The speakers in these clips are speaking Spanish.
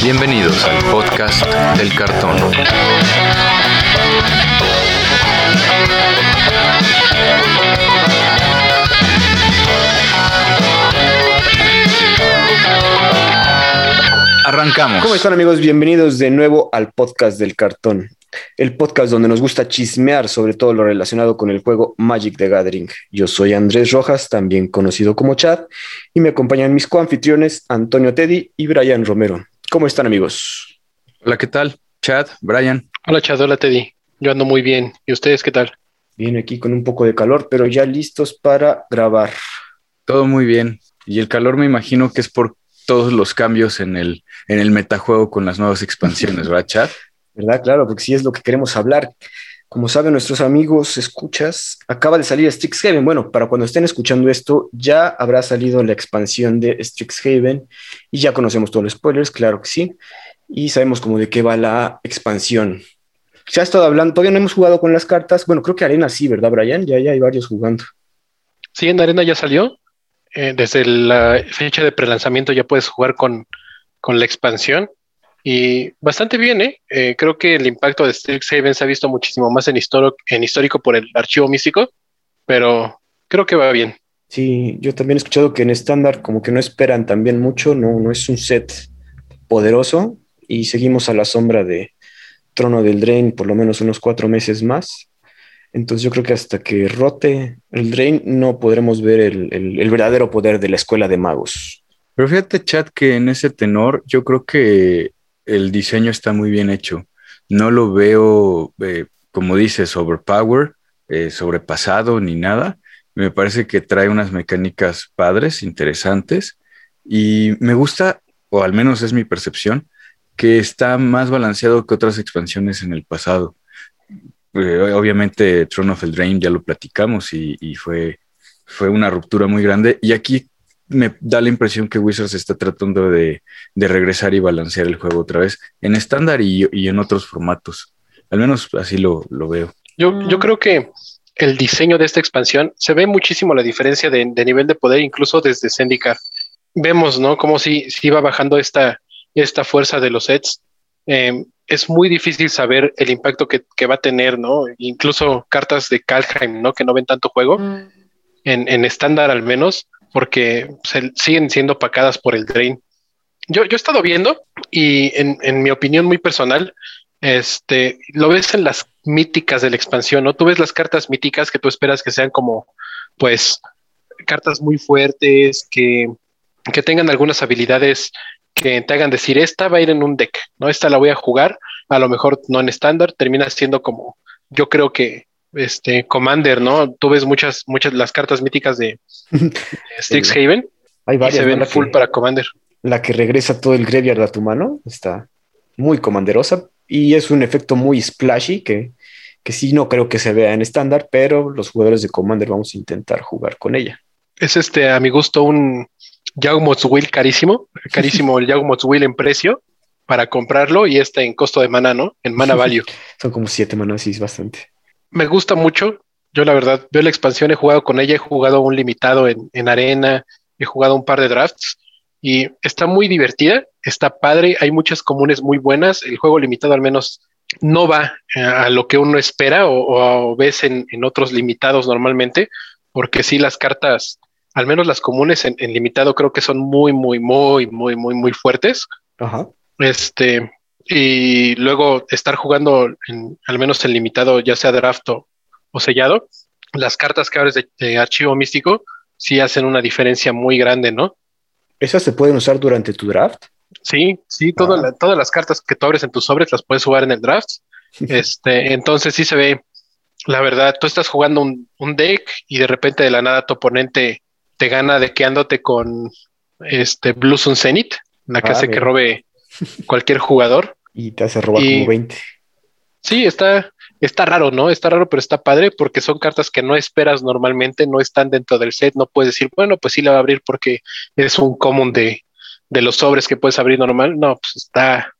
Bienvenidos al podcast del cartón. Arrancamos. ¿Cómo están amigos? Bienvenidos de nuevo al podcast del cartón, el podcast donde nos gusta chismear sobre todo lo relacionado con el juego Magic the Gathering. Yo soy Andrés Rojas, también conocido como Chad, y me acompañan mis coanfitriones Antonio Teddy y Brian Romero. ¿Cómo están amigos? Hola, ¿qué tal? Chad, Brian. Hola Chad, hola Teddy. Yo ando muy bien. ¿Y ustedes qué tal? Bien aquí con un poco de calor, pero ya listos para grabar. Todo muy bien. Y el calor me imagino que es por todos los cambios en el, en el metajuego con las nuevas expansiones, ¿verdad, Chad? ¿Verdad? Claro, porque sí es lo que queremos hablar. Como saben nuestros amigos, escuchas, acaba de salir Strixhaven. Bueno, para cuando estén escuchando esto, ya habrá salido la expansión de Strixhaven y ya conocemos todos los spoilers, claro que sí. Y sabemos como de qué va la expansión. Se ha estado hablando, todavía no hemos jugado con las cartas. Bueno, creo que Arena sí, ¿verdad, Brian? Ya, ya hay varios jugando. Sí, en Arena ya salió. Eh, desde la fecha de prelanzamiento ya puedes jugar con, con la expansión. Y bastante bien, ¿eh? ¿eh? creo que el impacto de Strixhaven se ha visto muchísimo más en, en histórico por el archivo místico, pero creo que va bien. Sí, yo también he escuchado que en estándar como que no esperan también mucho, no, no es un set poderoso y seguimos a la sombra de Trono del Drain por lo menos unos cuatro meses más. Entonces yo creo que hasta que rote el Drain no podremos ver el, el, el verdadero poder de la escuela de magos. Pero fíjate, chat, que en ese tenor yo creo que el diseño está muy bien hecho. No lo veo, eh, como dices, overpower, eh, sobrepasado ni nada. Me parece que trae unas mecánicas padres, interesantes. Y me gusta, o al menos es mi percepción, que está más balanceado que otras expansiones en el pasado. Eh, obviamente, Throne of the Drain ya lo platicamos y, y fue, fue una ruptura muy grande. Y aquí me da la impresión que Wizards está tratando de, de regresar y balancear el juego otra vez en estándar y, y, en otros formatos. Al menos así lo, lo veo. Yo, yo, creo que el diseño de esta expansión se ve muchísimo la diferencia de, de nivel de poder, incluso desde Zendikar. Vemos, ¿no? Como si, si iba bajando esta, esta fuerza de los sets. Eh, es muy difícil saber el impacto que, que, va a tener, ¿no? Incluso cartas de Kalheim, ¿no? Que no ven tanto juego, mm. en estándar al menos, porque siguen siendo pacadas por el drain. Yo, yo he estado viendo y en, en, mi opinión muy personal, este, lo ves en las míticas de la expansión, ¿no? Tú ves las cartas míticas que tú esperas que sean como, pues, cartas muy fuertes, que, que tengan algunas habilidades que te hagan decir, esta va a ir en un deck, ¿no? Esta la voy a jugar, a lo mejor no en estándar, termina siendo como, yo creo que este Commander, ¿no? Tú ves muchas, muchas las cartas míticas de, de Strixhaven. Hay varias. Y se ven ¿no? full que, para Commander. La que regresa todo el graveyard a tu mano está muy comanderosa y es un efecto muy splashy que, que sí no creo que se vea en estándar, pero los jugadores de Commander vamos a intentar jugar con ella. Es este, a mi gusto, un Yawmoth's Will carísimo, carísimo el Yawmoth's Will en precio para comprarlo y este en costo de mana, ¿no? En mana value. Son como siete manas, sí, es bastante me gusta mucho. Yo la verdad veo la expansión, he jugado con ella, he jugado un limitado en, en, arena, he jugado un par de drafts y está muy divertida, está padre, hay muchas comunes muy buenas, el juego limitado al menos no va a lo que uno espera o, o ves en, en, otros limitados normalmente, porque sí las cartas, al menos las comunes en, en limitado creo que son muy, muy, muy, muy, muy, muy fuertes. Ajá. Este, y luego estar jugando en, al menos en limitado, ya sea draft o, o sellado, las cartas que abres de, de, archivo místico sí hacen una diferencia muy grande, ¿no? ¿Esas se pueden usar durante tu draft? Sí, sí, toda ah. la, todas las cartas que tú abres en tus sobres las puedes jugar en el draft. este, entonces sí se ve, la verdad, tú estás jugando un, un, deck y de repente de la nada tu oponente te gana dequeándote con este Blue Sun Zenith, la que ah, hace bien. que robe cualquier jugador. Y te hace robar y, como 20. Sí, está, está raro, ¿no? Está raro, pero está padre porque son cartas que no esperas normalmente, no están dentro del set. No puedes decir, bueno, pues sí la va a abrir porque es un común de, de los sobres que puedes abrir normal. No, pues está,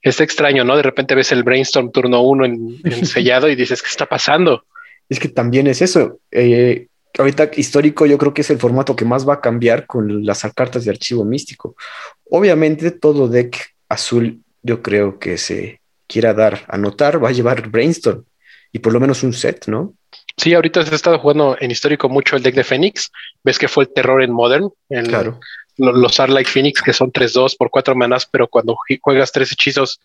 está extraño, ¿no? De repente ves el brainstorm turno uno en, en sellado y dices, ¿qué está pasando? Es que también es eso. Eh, ahorita histórico yo creo que es el formato que más va a cambiar con las cartas de archivo místico. Obviamente todo deck azul yo creo que se quiera dar a notar va a llevar Brainstorm y por lo menos un set, ¿no? Sí, ahorita se ha estado jugando en histórico mucho el deck de Phoenix. Ves que fue el terror en Modern. claro. Los Arlight Phoenix, que son 3-2 por 4 manás, pero cuando juegas tres hechizos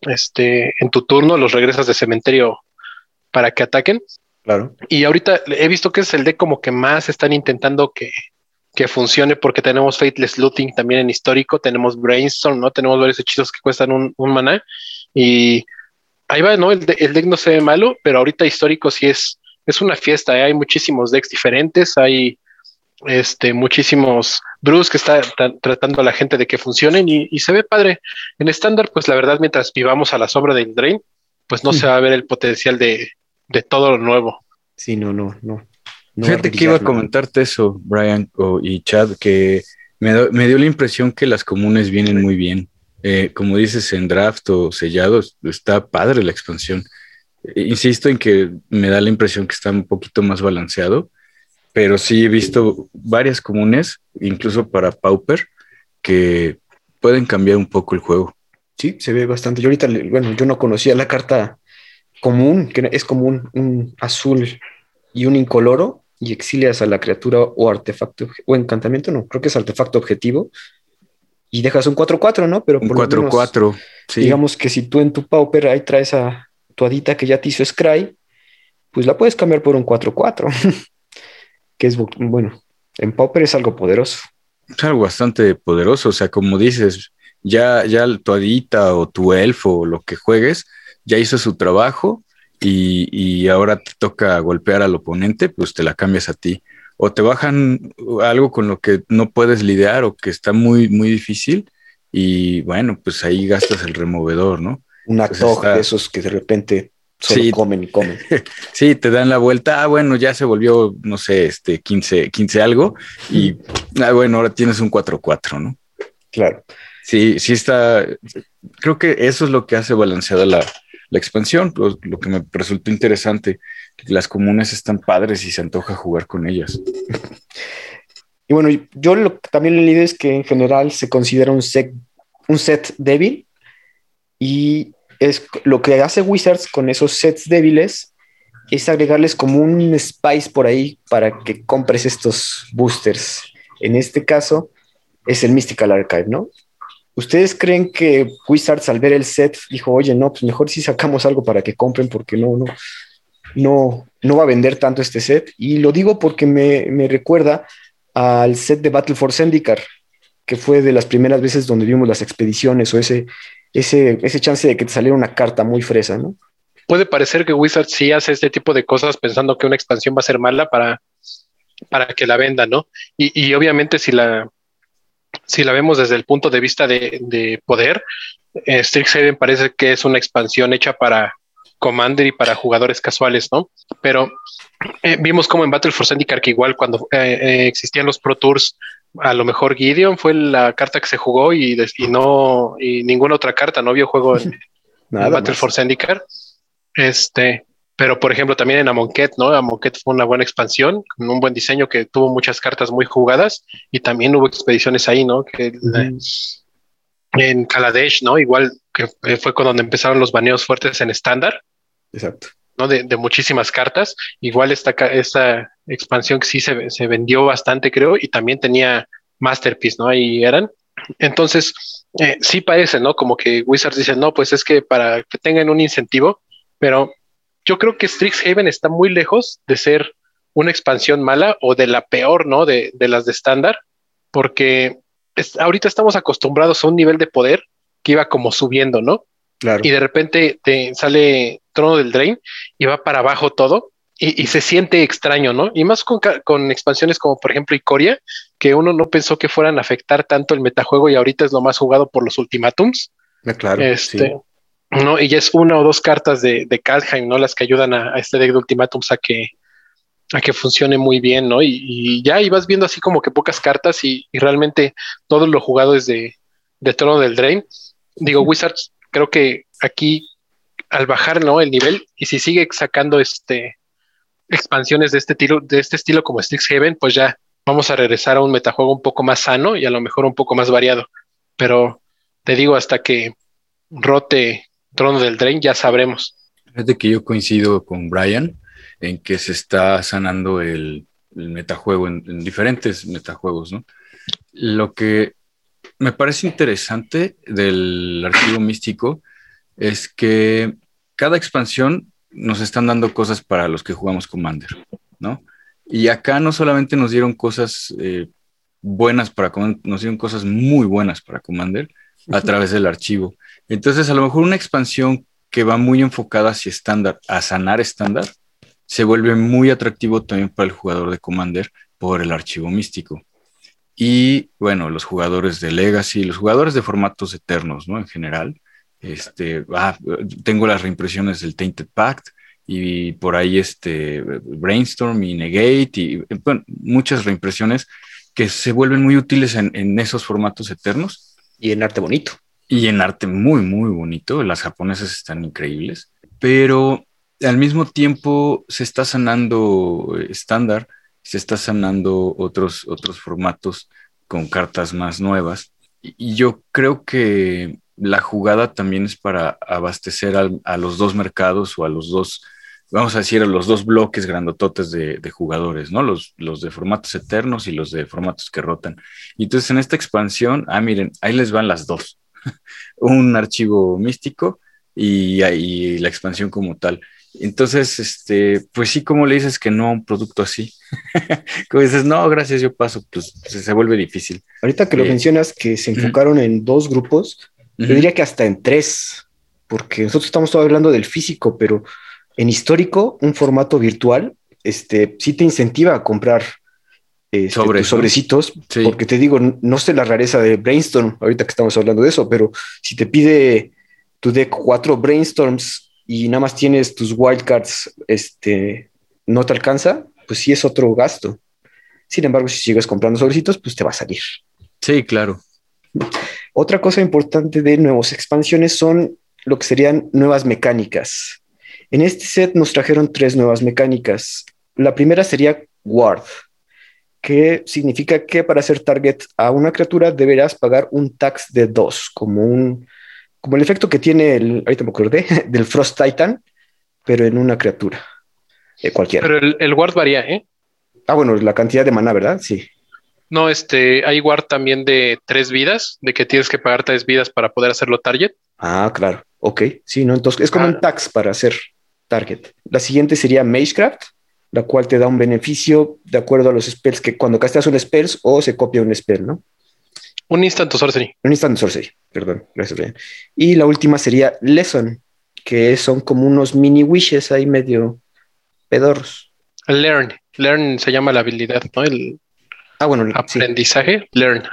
este, en tu turno, los regresas de cementerio para que ataquen. Claro. Y ahorita he visto que es el deck como que más están intentando que, que funcione porque tenemos Fateless Looting también en histórico, tenemos Brainstorm, ¿no? Tenemos varios hechizos que cuestan un, un maná y ahí va, ¿no? El, el, deck no se ve malo, pero ahorita histórico sí es, es una fiesta, ¿eh? hay muchísimos decks diferentes, hay este, muchísimos Bruce que está tratando a la gente de que funcionen y, y se ve padre. En estándar, pues la verdad, mientras vivamos a la sombra del Drain, pues no se va a ver el potencial de, de todo lo nuevo. Sí, no, no, no. No Fíjate que iba a comentarte eso, Brian oh, y Chad, que me, do, me, dio la impresión que las comunes vienen muy bien. Eh, como dices, en draft o sellados, está padre la expansión. Eh, insisto en que me da la impresión que está un poquito más balanceado, pero sí he visto varias comunes, incluso para Pauper, que pueden cambiar un poco el juego. Sí, se ve bastante. Yo ahorita, bueno, yo no conocía la carta común, que es común, un azul y un incoloro, y exilias a la criatura o artefacto o encantamiento, no, creo que es artefacto objetivo, y dejas un 4-4, ¿no? Pero por un 4-4, sí. Digamos que si tú en tu Pauper ahí traes a tu adita que ya te hizo Scry, pues la puedes cambiar por un 4-4, que es, bueno, en Pauper es algo poderoso. Es algo bastante poderoso, o sea, como dices, ya, ya tu adita o tu elfo o lo que juegues, ya hizo su trabajo y, y, ahora te toca golpear al oponente, pues te la cambias a ti. O te bajan algo con lo que no puedes lidiar o que está muy, muy difícil y bueno, pues ahí gastas el removedor, ¿no? Un acto de esos que de repente solo sí, comen y comen. sí, te dan la vuelta, ah, bueno, ya se volvió, no sé, este 15, 15 algo y, ah, bueno, ahora tienes un 4-4, ¿no? Claro. Sí, sí está, creo que eso es lo que hace balanceada la, la expansión, lo, que me resultó interesante, las comunes están padres y se antoja jugar con ellas. Y bueno, yo también le leí es que en general se considera un set, un set débil y es lo que hace Wizards con esos sets débiles es agregarles como un spice por ahí para que compres estos boosters. En este caso es el Mystical Archive, ¿no? ¿Ustedes creen que Wizards al ver el set dijo, oye, no, pues mejor si sacamos algo para que compren porque no, no, no, no va a vender tanto este set? Y lo digo porque me, me recuerda al set de Battle for Zendikar, que fue de las primeras veces donde vimos las expediciones o ese, ese, ese chance de que te saliera una carta muy fresa, ¿no? Puede parecer que Wizards sí hace este tipo de cosas pensando que una expansión va a ser mala para, para que la venda, ¿no? Y, y obviamente si la, si la vemos desde el punto de vista de, de poder, eh, Strixhaven parece que es una expansión hecha para Commander y para jugadores casuales, ¿no? Pero eh, vimos como en Battle for que igual cuando eh, existían los Pro Tours, a lo mejor Gideon fue la carta que se jugó y, y no y ninguna otra carta, no vio juego en, en Battle más. for Zendikar. Este, pero por ejemplo también en Amonkhet, ¿no? Amonkhet fue una buena expansión, con un buen diseño que tuvo muchas cartas muy jugadas y también hubo expediciones ahí, ¿no? Que en Kaladesh, ¿no? Igual que fue con donde empezaron los baneos fuertes en estándar. Exacto. ¿no? De, de, muchísimas cartas. Igual esta, esta expansión que sí se, se, vendió bastante, creo, y también tenía Masterpiece, ¿no? Ahí eran. Entonces, eh, sí parece, ¿no? Como que Wizards dice, no, pues es que para que tengan un incentivo, pero yo creo que Strixhaven está muy lejos de ser una expansión mala o de la peor, ¿no? De, de las de estándar, porque es, ahorita estamos acostumbrados a un nivel de poder que iba como subiendo, ¿no? Claro. Y de repente te sale Trono del Drain y va para abajo todo y, y se siente extraño, ¿no? Y más con, con, expansiones como por ejemplo Icoria, que uno no pensó que fueran a afectar tanto el metajuego y ahorita es lo más jugado por los ultimátums. Ah, claro. Este, sí. ¿No? Y ya es una o dos cartas de, de Kaldheim, ¿no? Las que ayudan a, a este deck de ultimátums a que, a que funcione muy bien, ¿no? Y, y ya ibas viendo así como que pocas cartas y, y realmente todo lo jugado es de, de Trono del Drain. Digo, Wizards creo que aquí al bajar ¿no? el nivel y si sigue sacando este expansiones de este estilo, de este estilo como Strixhaven, pues ya vamos a regresar a un metajuego un poco más sano y a lo mejor un poco más variado. Pero te digo, hasta que rote Trono del Drain, ya sabremos. Fíjate que yo coincido con Brian en que se está sanando el, metajuego en, diferentes metajuegos, ¿no? Lo que me parece interesante del archivo místico es que cada expansión nos están dando cosas para los que jugamos Commander, ¿no? Y acá no solamente nos dieron cosas eh, buenas para Commander, nos dieron cosas muy buenas para Commander a través del archivo. Entonces, a lo mejor una expansión que va muy enfocada hacia estándar, a sanar estándar, se vuelve muy atractivo también para el jugador de Commander por el archivo místico. Y bueno, los jugadores de Legacy, los jugadores de formatos eternos, ¿no? En general, este, ah, tengo las reimpresiones del Tainted Pact y por ahí este Brainstorm y Negate y muchas reimpresiones que se vuelven muy útiles en, esos formatos eternos. Y en arte bonito. Y en arte muy, muy bonito. Las japonesas están increíbles, pero al mismo tiempo se está sanando estándar, se está sanando otros, otros formatos con cartas más nuevas. Y yo creo que la jugada también es para abastecer a los dos mercados o a los dos vamos a decir, los dos bloques grandototes de, jugadores, ¿no? Los, los de formatos eternos y los de formatos que rotan. Y entonces en esta expansión, ah, miren, ahí les van las dos. un archivo místico y, y, la expansión como tal. Entonces, este, pues sí, como le dices que no a un producto así. como dices, no, gracias, yo paso, pues se, vuelve difícil. Ahorita que lo eh, mencionas, que se enfocaron en dos grupos, yo diría que hasta en tres, porque nosotros estamos hablando del físico, pero en histórico, un formato virtual, este, sí te incentiva a comprar este, sobrecitos, porque te digo, no sé la rareza de Brainstorm, ahorita que estamos hablando de eso, pero si te pide tu deck cuatro Brainstorms y nada más tienes tus wildcards, este, no te alcanza, pues sí es otro gasto. Sin embargo, si sigues comprando sobrecitos, pues te va a salir. Sí, claro. Otra cosa importante de nuevas expansiones son lo que serían nuevas mecánicas. En este set nos trajeron tres nuevas mecánicas. La primera sería Ward, que significa que para hacer target a una criatura deberás pagar un tax de dos, como un como el efecto que tiene el, ahorita me acordé, del Frost Titan, pero en una criatura, eh, cualquiera. Pero el, el Ward varía, ¿eh? Ah, bueno, la cantidad de mana, ¿verdad? Sí. No, este, hay Ward también de tres vidas, de que tienes que pagar tres vidas para poder hacerlo target. Ah, claro. Ok, sí, ¿no? Entonces es como un tax para hacer target. La siguiente sería Magecraft, la cual te da un beneficio de acuerdo a los spells que cuando castas un spell o se copia un spell, ¿no? Un instant sorcery. Un instant sorcery, perdón. Gracias, Y la última sería Lesson, que son como unos mini wishes ahí medio pedorros. Learn. Learn se llama la habilidad, ¿no? El ah, bueno, aprendizaje. Learn.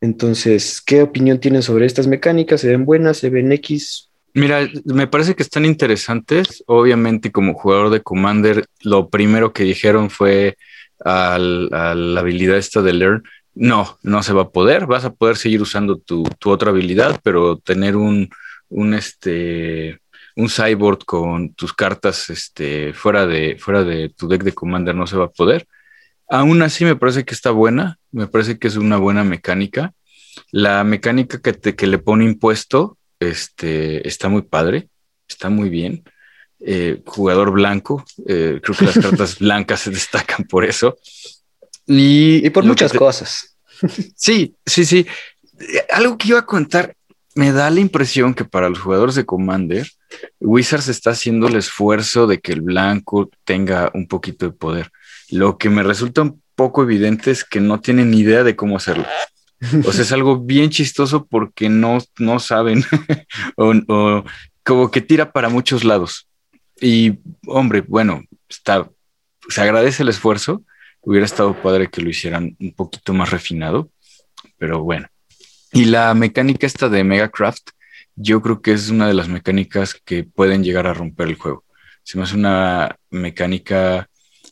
Entonces, ¿qué opinión tienen sobre estas mecánicas? ¿Se ven buenas? ¿Se ven X? Mira, me parece que están interesantes. Obviamente, como jugador de Commander, lo primero que dijeron fue a la habilidad esta de Learn. No, no se va a poder. Vas a poder seguir usando tu, otra habilidad, pero tener un, un, este, un cyborg con tus cartas este, fuera, de, fuera de tu deck de Commander no se va a poder. Aún así, me parece que está buena. Me parece que es una buena mecánica. La mecánica que, te, que le pone impuesto este, está muy padre, está muy bien. Eh, jugador blanco, eh, creo que las cartas blancas se destacan por eso. Y, por muchas cosas. Sí, sí, sí. Algo que iba a contar, me da la impresión que para los jugadores de Commander, Wizards está haciendo el esfuerzo de que el blanco tenga un poquito de poder. Lo que me resulta un poco evidente es que no tienen ni idea de cómo hacerlo. O sea, es algo bien chistoso porque no, no saben o, como que tira para muchos lados. Y hombre, bueno, está, se agradece el esfuerzo. Hubiera estado padre que lo hicieran un poquito más refinado, pero bueno. Y la mecánica esta de Megacraft, yo creo que es una de las mecánicas que pueden llegar a romper el juego. Se me una mecánica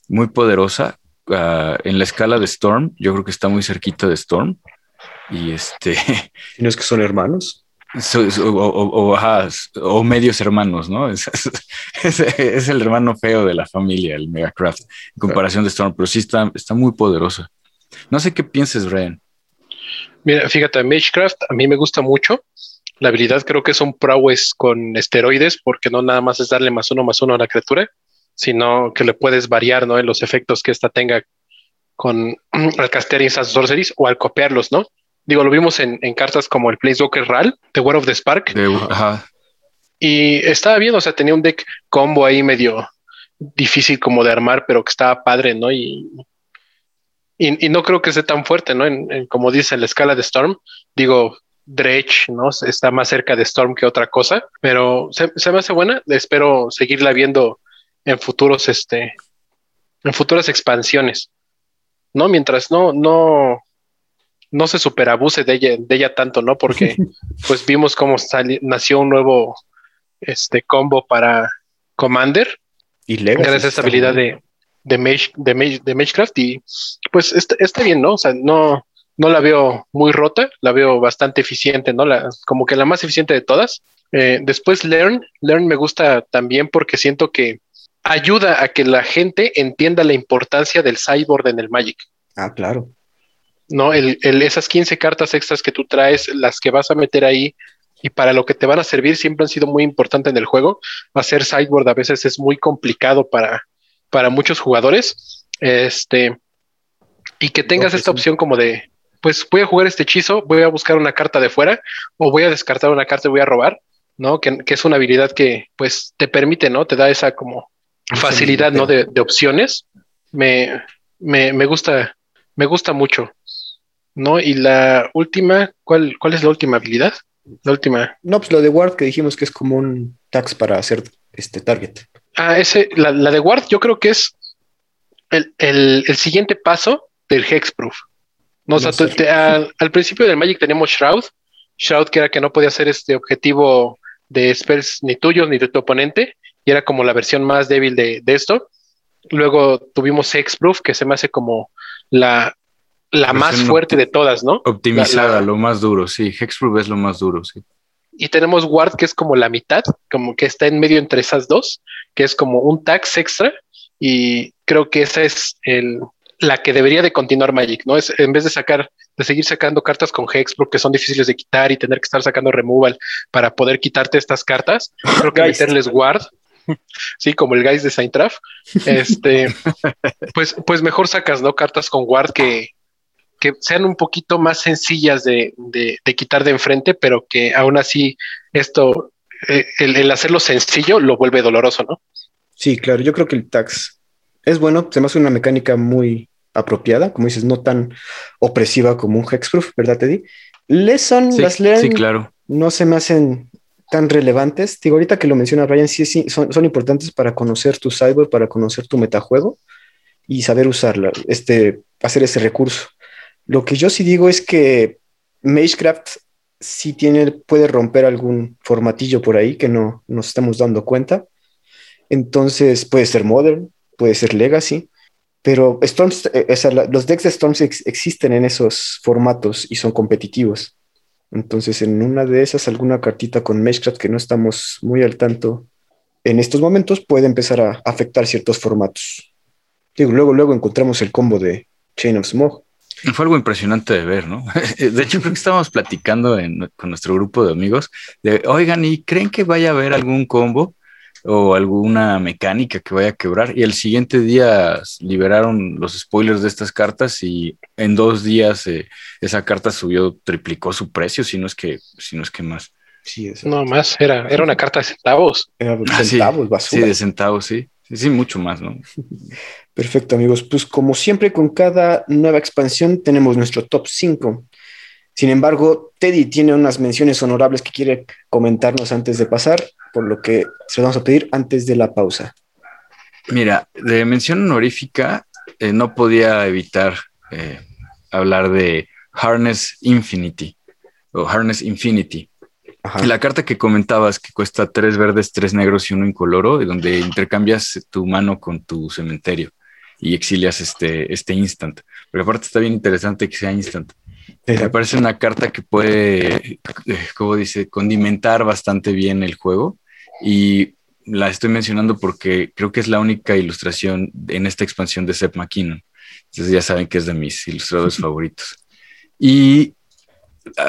muy poderosa. Ah, en la escala de Storm, yo creo que está muy cerquita de Storm. Y este. ¿Y no es que son hermanos? o, medios hermanos, ¿no? Es, es, el hermano feo de la familia, el Megacraft, en comparación de Storm, pero sí está, está muy poderosa. No sé qué pienses, Ryan. Mira, fíjate, Magecraft a mí me gusta mucho. La habilidad creo que es un prowess con esteroides, porque no nada más es darle más uno más uno a la criatura, sino que le puedes variar, ¿no? En los efectos que ésta tenga con al castear esas sorceries o al copiarlos, ¿no? Digo, lo vimos en, cartas como el Planeswalker RAL, The War of the Spark. Y estaba bien, o sea, tenía un deck combo ahí medio difícil como de armar, pero que estaba padre, ¿no? Y, y, no creo que sea tan fuerte, ¿no? En, como dice en la escala de Storm, digo, Dredge, ¿no? Está más cerca de Storm que otra cosa, pero se, se me hace buena. Espero seguirla viendo en futuros, este, en futuras expansiones, ¿no? Mientras no, no, no se superabuse de ella, de ella tanto, ¿no? Porque pues vimos cómo nació un nuevo este combo para Commander. Y Gracias a esa habilidad de, de, Mage, de, de Magecraft. Y pues está, está, bien, ¿no? O sea, no, no la veo muy rota, la veo bastante eficiente, ¿no? La, como que la más eficiente de todas. Eh, después Learn, Learn me gusta también porque siento que ayuda a que la gente entienda la importancia del sideboard en el Magic. Ah, claro. ¿No? El, esas 15 cartas extras que tú traes, las que vas a meter ahí y para lo que te van a servir siempre han sido muy importantes en el juego. Hacer sideboard a veces es muy complicado para, para muchos jugadores. Este, y que tengas esta opción como de, pues voy a jugar este hechizo, voy a buscar una carta de fuera o voy a descartar una carta y voy a robar, ¿no? Que, es una habilidad que pues te permite, ¿no? Te da esa como facilidad, ¿no? De, opciones. Me, me, me gusta, me gusta mucho. ¿No? Y la última, ¿cuál, cuál es la última habilidad? La última. No, pues lo de Ward que dijimos que es como un tax para hacer este target. Ah, ese, la, de Ward yo creo que es el, siguiente paso del Hexproof. No, o sea, al, principio del Magic teníamos Shroud, Shroud que era que no podía ser este objetivo de spells ni tuyos ni de tu oponente, y era como la versión más débil de, de esto. Luego tuvimos Hexproof, que se me hace como la, la más fuerte de todas, ¿no? Optimizada, lo más duro, sí. Hexproof es lo más duro, sí. Y tenemos Ward, que es como la mitad, como que está en medio entre esas dos, que es como un tax extra. Y creo que esa es el, la que debería de continuar Magic, ¿no? Es en vez de sacar, de seguir sacando cartas con Hexproof que son difíciles de quitar y tener que estar sacando removal para poder quitarte estas cartas, creo que meterles Ward sí, como el guys de Saintraf, este, pues, pues mejor sacas, ¿no? Cartas con Ward que, que sean un poquito más sencillas de, quitar de enfrente, pero que aún así esto, eh, el, hacerlo sencillo lo vuelve doloroso, ¿no? Sí, claro, yo creo que el tax es bueno, se me hace una mecánica muy apropiada, como dices, no tan opresiva como un hexproof, ¿verdad, Teddy? Lesson, las learn, claro. no se me hacen tan relevantes. Digo, ahorita que lo menciona Ryan, sí, sí son, son importantes para conocer tu cyber, para conocer tu metajuego y saber usarla, este, hacer ese recurso. Lo que yo sí digo es que Magecraft sí tiene, puede romper algún formatillo por ahí que no nos estamos dando cuenta. Entonces puede ser Modern, puede ser Legacy, pero Storms, eh, los decks de Storms existen en esos formatos y son competitivos. Entonces, en una de esas, alguna cartita con Magecraft que no estamos muy al tanto en estos momentos puede empezar a afectar ciertos formatos. Digo, luego, luego encontramos el combo de Chain of Fue algo impresionante de ver, ¿no? De hecho, creo que estábamos platicando con nuestro grupo de amigos de, oigan, ¿y creen que vaya a haber algún combo o alguna mecánica que vaya a quebrar? Y el siguiente día liberaron los spoilers de estas cartas y en dos días eh, esa carta subió, triplicó su precio, si no es que, si no es que más. Sí, no más, era, era una carta de centavos. Era de ah, centavos, basura. Sí, de centavos, sí. Sí, mucho más, ¿no? Perfecto, amigos. Pues como siempre, con cada nueva expansión tenemos nuestro top 5. Sin embargo, Teddy tiene unas menciones honorables que quiere comentarnos antes de pasar, por lo que se lo vamos a pedir antes de la pausa. Mira, de mención honorífica, eh, no podía evitar eh, hablar de Harness Infinity o Harness Infinity. La carta que comentabas que cuesta tres verdes, tres negros y uno incoloro, donde intercambias tu mano con tu cementerio y exilias este, este instant. Pero aparte está bien interesante que sea instant. Me parece una carta que puede, eh, como dice, condimentar bastante bien el juego y la estoy mencionando porque creo que es la única ilustración en esta expansión de Seth McKinnon. Entonces ya saben que es de mis ilustradores favoritos. Y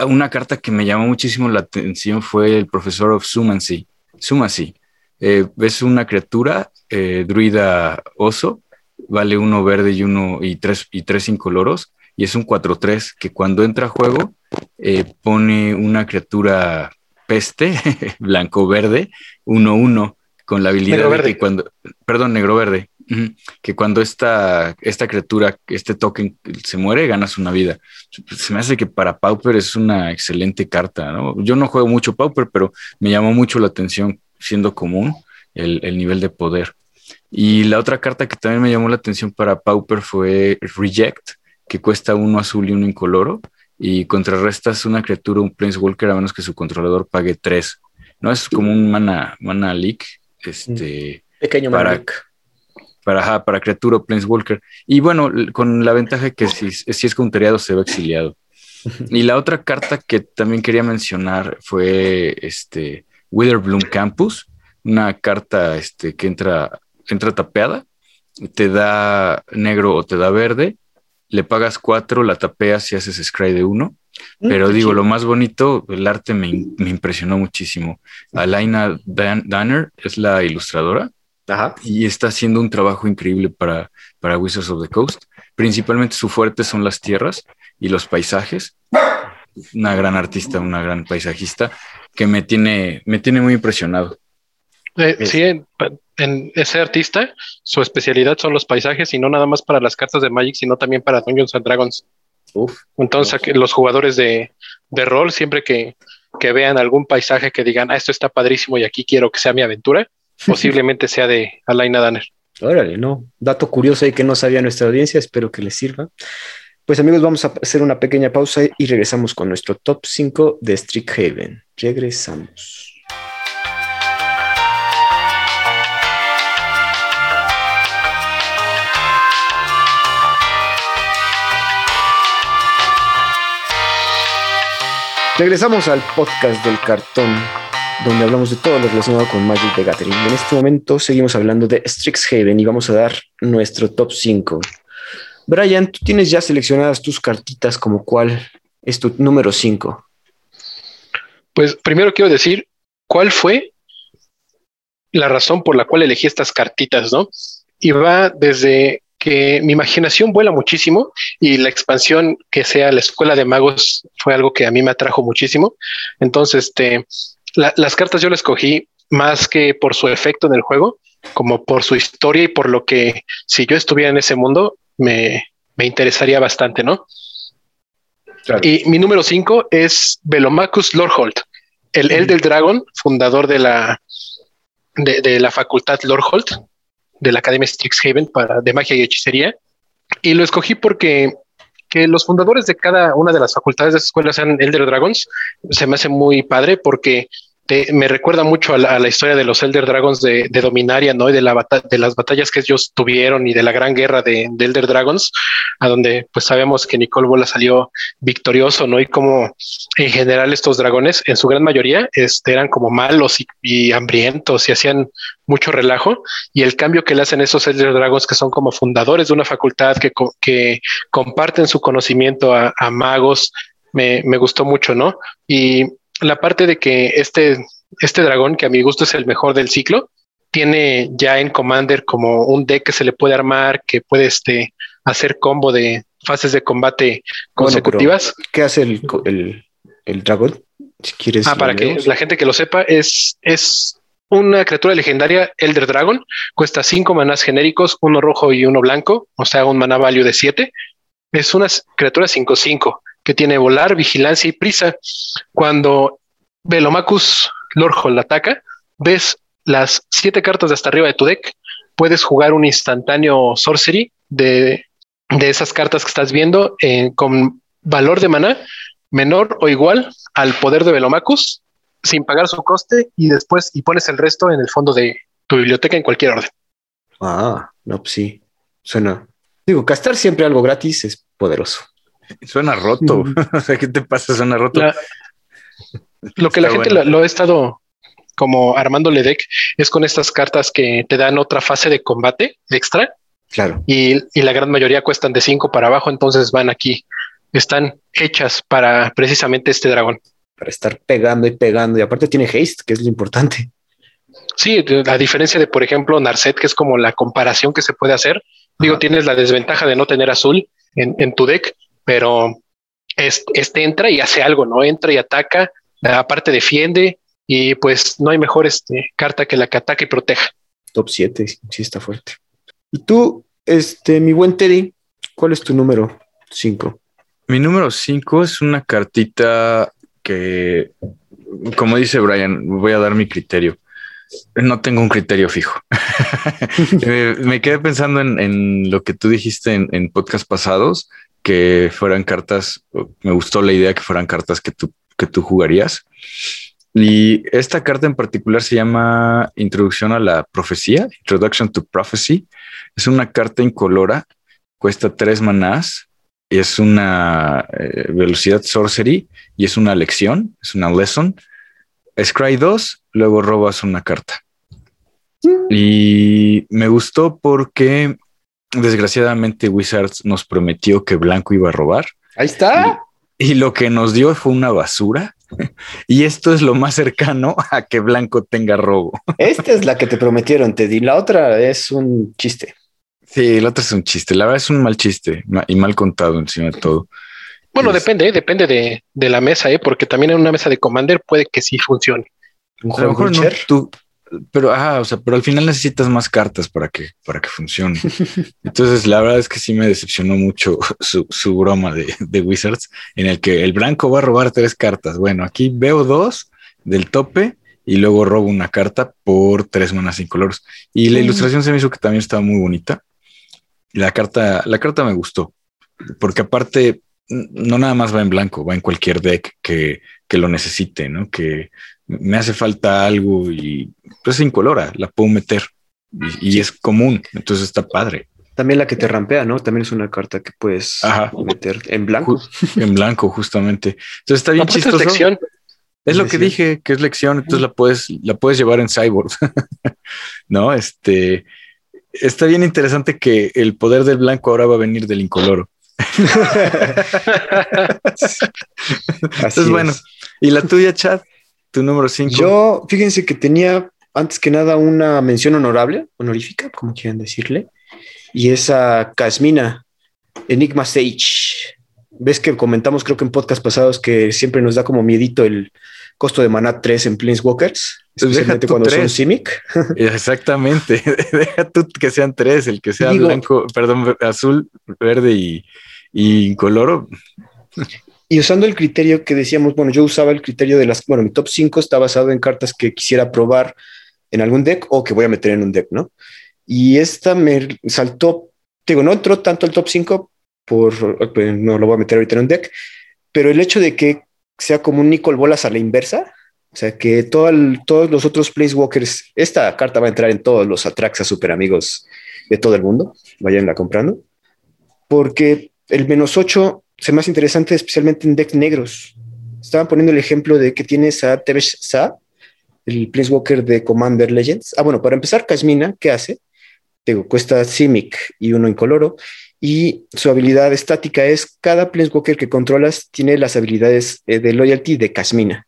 una carta que me llamó muchísimo la atención fue el Profesor of Sumancy. Sumacy. Eh, es una criatura eh, druida oso, vale uno verde y uno y tres, y tres incoloros, y es un 4-3 que cuando entra a juego eh, pone una criatura peste, blanco-verde, 1-1, con la habilidad de que cuando, perdón, negro-verde, que cuando esta, esta criatura, este token se muere, ganas una vida. Se me hace que para Pauper es una excelente carta, ¿no? Yo no juego mucho Pauper, pero me llamó mucho la atención, siendo común, el, el nivel de poder. Y la otra carta que también me llamó la atención para Pauper fue Reject, que cuesta uno azul y uno incoloro, y contrarrestas una criatura, un Planeswalker, a menos que su controlador pague tres. ¿no? Es como un mana, mana leak. Este, Pequeño para, para, para criatura o Planeswalker. Y bueno, con la ventaja que si, si es countereado se va exiliado. Y la otra carta que también quería mencionar fue este Witherbloom Campus, una carta este, que entra, entra tapeada, te da negro o te da verde, le pagas cuatro, la tapeas y haces scry de uno. Mm, Pero digo, lo más bonito, el arte me, impresionó muchísimo. Alaina Danner es la ilustradora y está haciendo un trabajo increíble para, para Wizards of the Coast. Principalmente su fuerte son las tierras y los paisajes. Una gran artista, una gran paisajista que me tiene, me tiene muy impresionado. Eh, sí, en, ese artista, su especialidad son los paisajes y no nada más para las cartas de Magic, sino también para Dungeons and Dragons. Entonces, los jugadores de, rol, siempre que, vean algún paisaje que digan, ah, esto está padrísimo y aquí quiero que sea mi aventura, posiblemente sea de Alaina Danner. Órale, no. Dato curioso ahí que no sabía nuestra audiencia, espero que les sirva. Pues amigos, vamos a hacer una pequeña pausa y regresamos con nuestro top 5 de Strixhaven. Regresamos. Regresamos al podcast del cartón, donde hablamos de todo lo relacionado con Magic the Gathering. En este momento seguimos hablando de Strixhaven y vamos a dar nuestro top 5. Brian, tú tienes ya seleccionadas tus cartitas como cuál es tu número 5. Pues primero quiero decir cuál fue la razón por la cual elegí estas cartitas, ¿no? Y va desde que mi imaginación vuela muchísimo y la expansión que sea la escuela de magos fue algo que a mí me atrajo muchísimo. Entonces, este, las cartas yo las escogí más que por su efecto en el juego, como por su historia y por lo que si yo estuviera en ese mundo me, interesaría bastante, ¿no? Y mi número 5 es Velomachus Lordholt, el Elder Dragon, fundador de la, de, de la facultad Lordholt de la Academia Strixhaven para, de magia y hechicería. Y lo escogí porque que los fundadores de cada una de las facultades de esa escuela sean Elder Dragons se me hace muy padre porque me recuerda mucho a la, historia de los Elder Dragons de, Dominaria, ¿no? Y de, de las batallas que ellos tuvieron y de la gran guerra de, Elder Dragons, a donde pues sabemos que Nicole Bola salió victorioso, ¿no? Y como en general estos dragones, en su gran mayoría, este, eran como malos y, hambrientos y hacían mucho relajo. Y el cambio que le hacen esos Elder Dragons, que son como fundadores de una facultad, que, comparten su conocimiento a, magos, me, gustó mucho, ¿no? Y la parte de que este, este dragón, que a mi gusto es el mejor del ciclo, tiene ya en Commander como un deck que se le puede armar, que puede este, hacer combo de fases de combate consecutivas. ¿Qué hace el, el, dragón? Si quieres. Ah, para que la gente que lo sepa, es, es una criatura legendaria, Elder Dragon, cuesta cinco manás genéricos, uno rojo y uno blanco, o sea, un maná value de siete. Es una criatura 5-5 que tiene volar, vigilancia y prisa. Cuando Velomachus Lorhol ataca, ves las siete cartas de hasta arriba de tu deck, puedes jugar un instantáneo sorcery de, esas cartas que estás viendo eh, con valor de maná menor o igual al poder de Velomachus sin pagar su coste y después y pones el resto en el fondo de tu biblioteca en cualquier orden. Ah, no, pues sí, suena. Digo, gastar siempre algo gratis es poderoso. Suena roto. ¿qué te pasa? Suena roto. lo que la gente lo, ha estado como armándole deck es con estas cartas que te dan otra fase de combate extra. Claro. Y, la gran mayoría cuestan de 5 para abajo, entonces van aquí están hechas para precisamente este dragón. Para estar pegando y pegando. Y aparte tiene haste, que es lo importante. Sí, la diferencia de, por ejemplo, Narset, que es como la comparación que se puede hacer. Digo, tienes la desventaja de no tener azul en, tu deck, pero este, entra y hace algo, ¿no? Entra y ataca, aparte defiende, y pues no hay mejor este, carta que la que ataque y proteja. Top 7, sí está fuerte. Y tú, este, mi buen Teddy, ¿cuál es tu número 5? Mi número 5 es una cartita que, como dice Brian, voy a dar mi criterio. No tengo un criterio fijo. me, quedé pensando en, lo que tú dijiste en, en podcast pasados, que fueran cartas, me gustó la idea que fueran cartas que tú, que tú jugarías. Y esta carta en particular se llama Introducción a la Profecía, Introduction to Prophecy. Es una carta incolora, cuesta tres manás, es una eh, velocidad sorcery y es una lección, es una lesson. Scry 2, luego robas una carta. Y me gustó porque desgraciadamente Wizards nos prometió que Blanco iba a robar. Ahí está. y lo que nos dio fue una basura y esto es lo más cercano a que Blanco tenga robo. Esta es la que te prometieron, Teddy. La otra es un chiste. Sí, la otra es un chiste. La verdad es un mal chiste y mal contado encima de todo. Bueno, depende, ¿eh? depende de, la mesa, ¿eh? porque también en una mesa de Commander puede que sí funcione. a lo mejor no, tú, pero, ah, o sea, pero al final necesitas más cartas para que, para que funcione. Entonces, la verdad es que sí me decepcionó mucho su, su broma de, de, Wizards, en el que el blanco va a robar tres cartas. Bueno, aquí veo dos del tope y luego robo una carta por tres manas incoloros. Y la ilustración se me hizo que también estaba muy bonita. La carta, la carta me gustó, porque aparte no nada más va en blanco, va en cualquier deck que, que lo necesite, ¿no? Que me hace falta algo y pues incolora, la puedo meter y, es común, entonces está padre. También la que te rampea, ¿no? También es una carta que puedes meter en blanco. en blanco, justamente. Entonces está bien chistoso. Es, lo que dije, que es lección, entonces la puedes, la puedes llevar en Cyborg. no, este está bien interesante que el poder del blanco ahora va a venir del incoloro. Entonces, bueno, ¿y la tuya, Chad? Tu número 5. Yo, fíjense que tenía antes que nada una mención honorable, honorífica, como quieran decirle, y esa Casmina, Enigma Sage. Ves que comentamos, creo que en podcast pasados, que siempre nos da como miedito el costo de maná 3 en Planeswalkers, pues especialmente cuando son Simic. Exactamente. Deja tú que sean tres, el que sea blanco, perdón, azul, verde y, y incoloro. Y usando el criterio que decíamos, bueno, yo usaba el criterio de las, bueno, mi top 5 está basado en cartas que quisiera probar en algún deck o que voy a meter en un deck, ¿no? Y esta me saltó, digo, no entró tanto el top 5 por, pues, no lo voy a meter ahorita en un deck, pero el hecho de que sea como un Nicol Bolas a la inversa, o sea, que todo todos los otros Placewalkers, esta carta va a entrar en todos los Atraxa super amigos de todo el mundo, vayanla comprando, porque el menos 8 se más interesante, especialmente en decks negros. Estaban poniendo el ejemplo de que tienes a Tevesh Sa, el Planeswalker de Commander Legends. Ah, bueno, para empezar, Kasmina, ¿qué hace? Digo, cuesta Simic y uno incoloro. Y su habilidad estática es cada Planeswalker que controlas tiene las habilidades eh, de loyalty de Kasmina.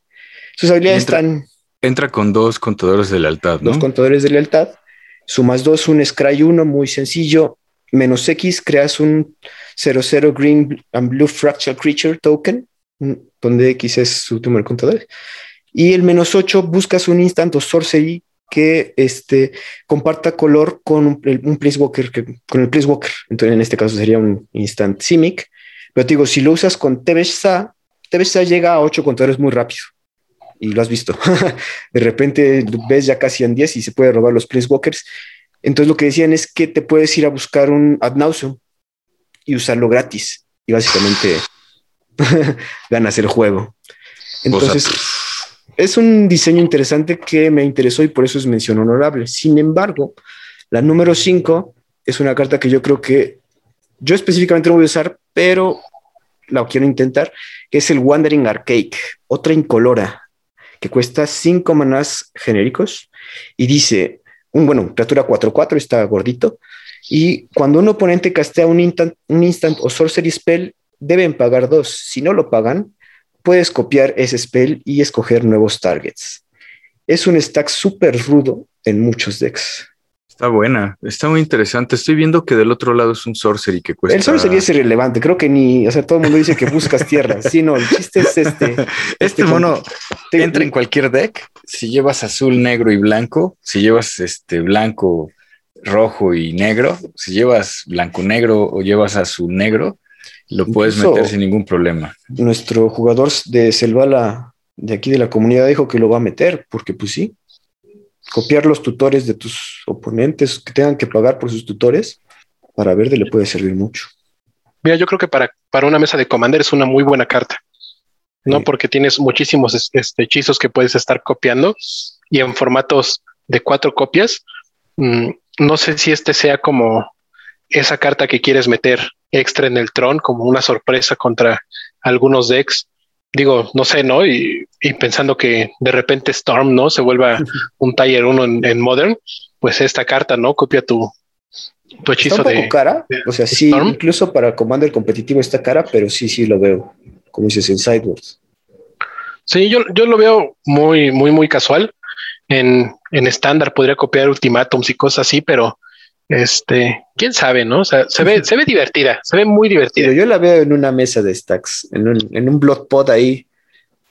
Sus habilidades están. Entra con dos contadores de lealtad, ¿no? Dos contadores de lealtad. Sumas dos, un Scry 1, muy sencillo. Menos X, creas un 00 Green and Blue Fractal Creature Token, donde X es su número de contadores. Y el menos 8 buscas un instant o sorcery que este, comparta color con un, un Placewalker, que, con el Placewalker. Entonces, en este caso sería un instant Simic. Pero te digo, si lo usas con Tevesa, Tevesa llega a 8 contadores muy rápido. Y lo has visto. de repente ves ya casi en 10 y se puede robar los Placewalkers. Entonces, lo que decían es que te puedes ir a buscar un Ad Nauseum y usarlo gratis. Y básicamente ganas el juego. Entonces, es un diseño interesante que me interesó y por eso es mención honorable. Sin embargo, la número 5 es una carta que yo creo que yo específicamente no voy a usar, pero la quiero intentar, que es el Wandering Arcade, otra incolora, que cuesta 5 manás genéricos y dice, un bueno, criatura 4-4, está gordito, y cuando un oponente castea un instant, un instant o sorcery spell, deben pagar dos. Si no lo pagan, puedes copiar ese spell y escoger nuevos targets. Es un stack súper rudo en muchos decks. Está buena, está muy interesante. Estoy viendo que del otro lado es un sorcery que cuesta. El sorcery es irrelevante, creo que ni, o sea, todo el mundo dice que buscas tierras. Sí, no, el chiste es este. Este, este mono te entra en cualquier deck. Si llevas azul, negro y blanco, si llevas este blanco, rojo y negro, si llevas blanco, negro o llevas azul, negro, lo puedes meter sin ningún problema. Nuestro jugador de Selvala de aquí de la comunidad dijo que lo va a meter, porque pues sí, copiar los tutores de tus oponentes que tengan que pagar por sus tutores, para verde le puede servir mucho. Mira, yo creo que para, para una mesa de Commander es una muy buena carta, ¿no? Porque tienes muchísimos este, hechizos que puedes estar copiando y en formatos de cuatro copias. Mm, no sé si este sea como esa carta que quieres meter extra en el tron, como una sorpresa contra algunos decks digo, no sé, ¿no? Y, pensando que de repente Storm, ¿no? Se vuelva un Tier 1 en, Modern, pues esta carta, ¿no? Copia tu, tu hechizo está un poco cara. O sea, sí, incluso para Commander competitivo está cara, pero sí, sí lo veo, como dices, en Sideboards. Sí, yo, yo lo veo muy, muy, muy casual. En estándar podría copiar ultimátums y cosas así, pero este, quién sabe, ¿no? O sea, se ve, se ve divertida, se ve muy divertida. yo la veo en una mesa de stacks, en un, en un Bloodpot ahí,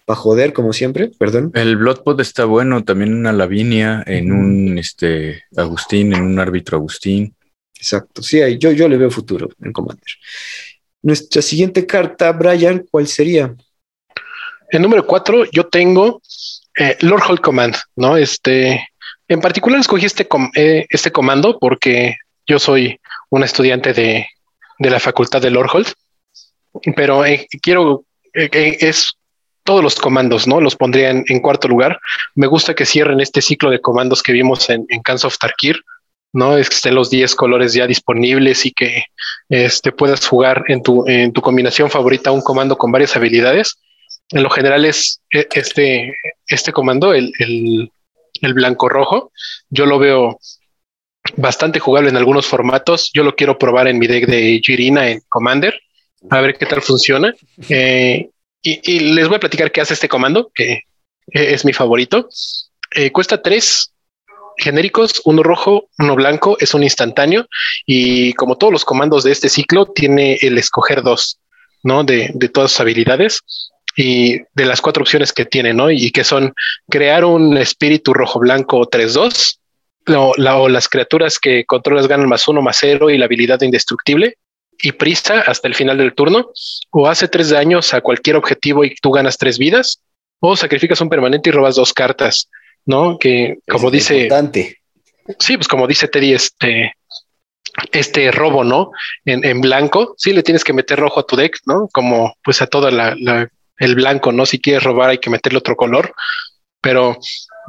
para joder, como siempre, perdón. El Bloodpot está bueno, también una Lavinia, en un este Agustín, en un árbitro Agustín. Exacto, sí, yo, yo le veo futuro en Commander. Nuestra siguiente carta, Brian, ¿cuál sería? El número cuatro, yo tengo eh, Lord Hold Command, ¿no? Este, en particular escogí este, eh, este comando porque yo soy un estudiante de, la facultad de Lordhold, pero eh, quiero, eh, es todos los comandos, ¿no? Los pondría en, cuarto lugar. Me gusta que cierren este ciclo de comandos que vimos en, en Cans of Tarkir, ¿no? Es que estén los 10 colores ya disponibles y que este, puedas jugar en tu, en tu combinación favorita un comando con varias habilidades. En lo general es este, este comando, el, el blanco rojo. Yo lo veo bastante jugable en algunos formatos. Yo lo quiero probar en mi deck de Girina en Commander, a ver qué tal funciona. Eh, y, les voy a platicar qué hace este comando, que es mi favorito. Eh, cuesta tres genéricos, uno rojo, uno blanco, es un instantáneo y como todos los comandos de este ciclo, tiene el escoger dos, ¿no? De, de todas sus habilidades y de las cuatro opciones que tiene, ¿no? Y que son crear un espíritu rojo blanco 3-2, o, o, las criaturas que controlas ganan más uno más cero y la habilidad indestructible y prisa hasta el final del turno, o hace tres daños a cualquier objetivo y tú ganas tres vidas, o sacrificas un permanente y robas dos cartas, ¿no? Que como dice... Importante. Sí, pues como dice Teddy, este, este robo, ¿no? En, en, blanco, sí le tienes que meter rojo a tu deck, ¿no? Como pues a toda la, la el blanco, ¿no? Si quieres robar hay que meterle otro color, pero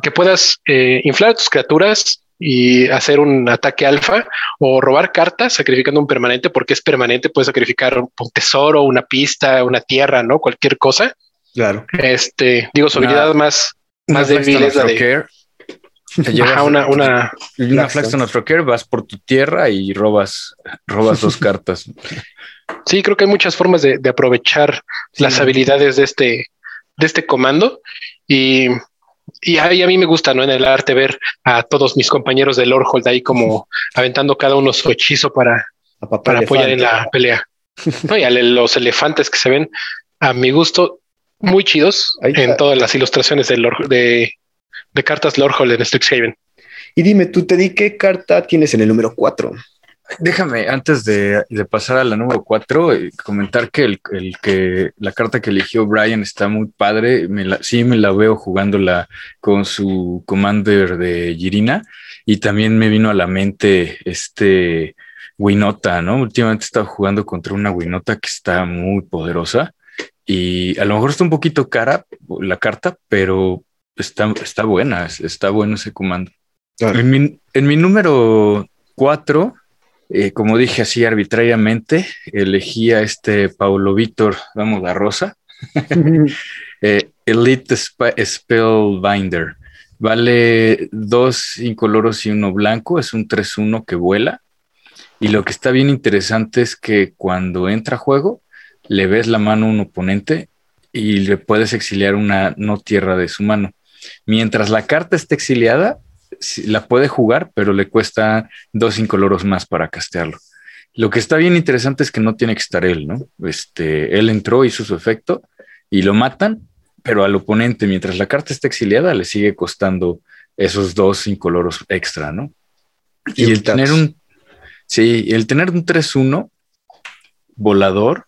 que puedas eh, inflar a tus criaturas y hacer un ataque alfa o robar cartas sacrificando un permanente porque es permanente, puedes sacrificar un tesoro, una pista, una tierra, ¿no? Cualquier cosa. Claro. Este, digo, su habilidad más, más débil es la de... una, una, una Flagstone of vas por tu tierra y robas, robas dos cartas. Sí, creo que hay muchas formas de, aprovechar las habilidades de este, de este comando y, y a, mí me gusta, ¿no? En el arte ver a todos mis compañeros de Lordhold ahí como aventando cada uno su hechizo para, para apoyar en la pelea. ¿no? Y a los elefantes que se ven a mi gusto muy chidos en todas las ilustraciones de, de, de cartas Lordhold en Strixhaven. Y dime, tú te di qué carta tienes en el número 4. Déjame, antes de, pasar a la número cuatro, eh, comentar que, el, que la carta que eligió Brian está muy padre. Me sí, me la veo jugándola con su commander de Girina. Y también me vino a la mente este Winota, ¿no? Últimamente he estado jugando contra una Winota que está muy poderosa. Y a lo mejor está un poquito cara la carta, pero está, está buena, está bueno ese comando. En, mi, en mi número cuatro eh, como dije así arbitrariamente, elegí a este Paulo Víctor vamos la Rosa, eh, Elite Spellbinder. Vale dos incoloros y uno blanco, es un 3-1 que vuela. Y lo que está bien interesante es que cuando entra a juego, le ves la mano a un oponente y le puedes exiliar una no tierra de su mano. Mientras la carta esté exiliada, la puede jugar, pero le cuesta dos incoloros más para castearlo. Lo que está bien interesante es que no tiene que estar él, ¿no? Este, él entró, hizo su efecto y lo matan, pero al oponente, mientras la carta está exiliada, le sigue costando esos dos incoloros extra, ¿no? Y, el tener un, sí, el tener un 3-1 volador,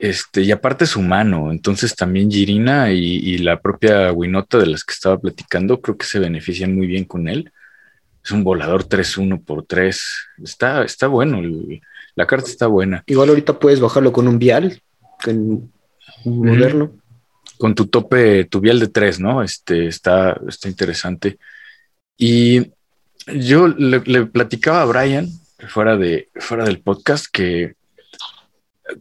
este, y aparte es humano, entonces también Girina y, la propia Winota de las que estaba platicando, creo que se benefician muy bien con él. Es un volador 3-1 por 3. Está, está bueno, la carta está buena. Igual ahorita puedes bajarlo con un vial, con un moderno. Con tu tope, tu vial de 3, ¿no? Este, está, está interesante. Y yo le, le, platicaba a Brian, fuera, de, fuera del podcast, que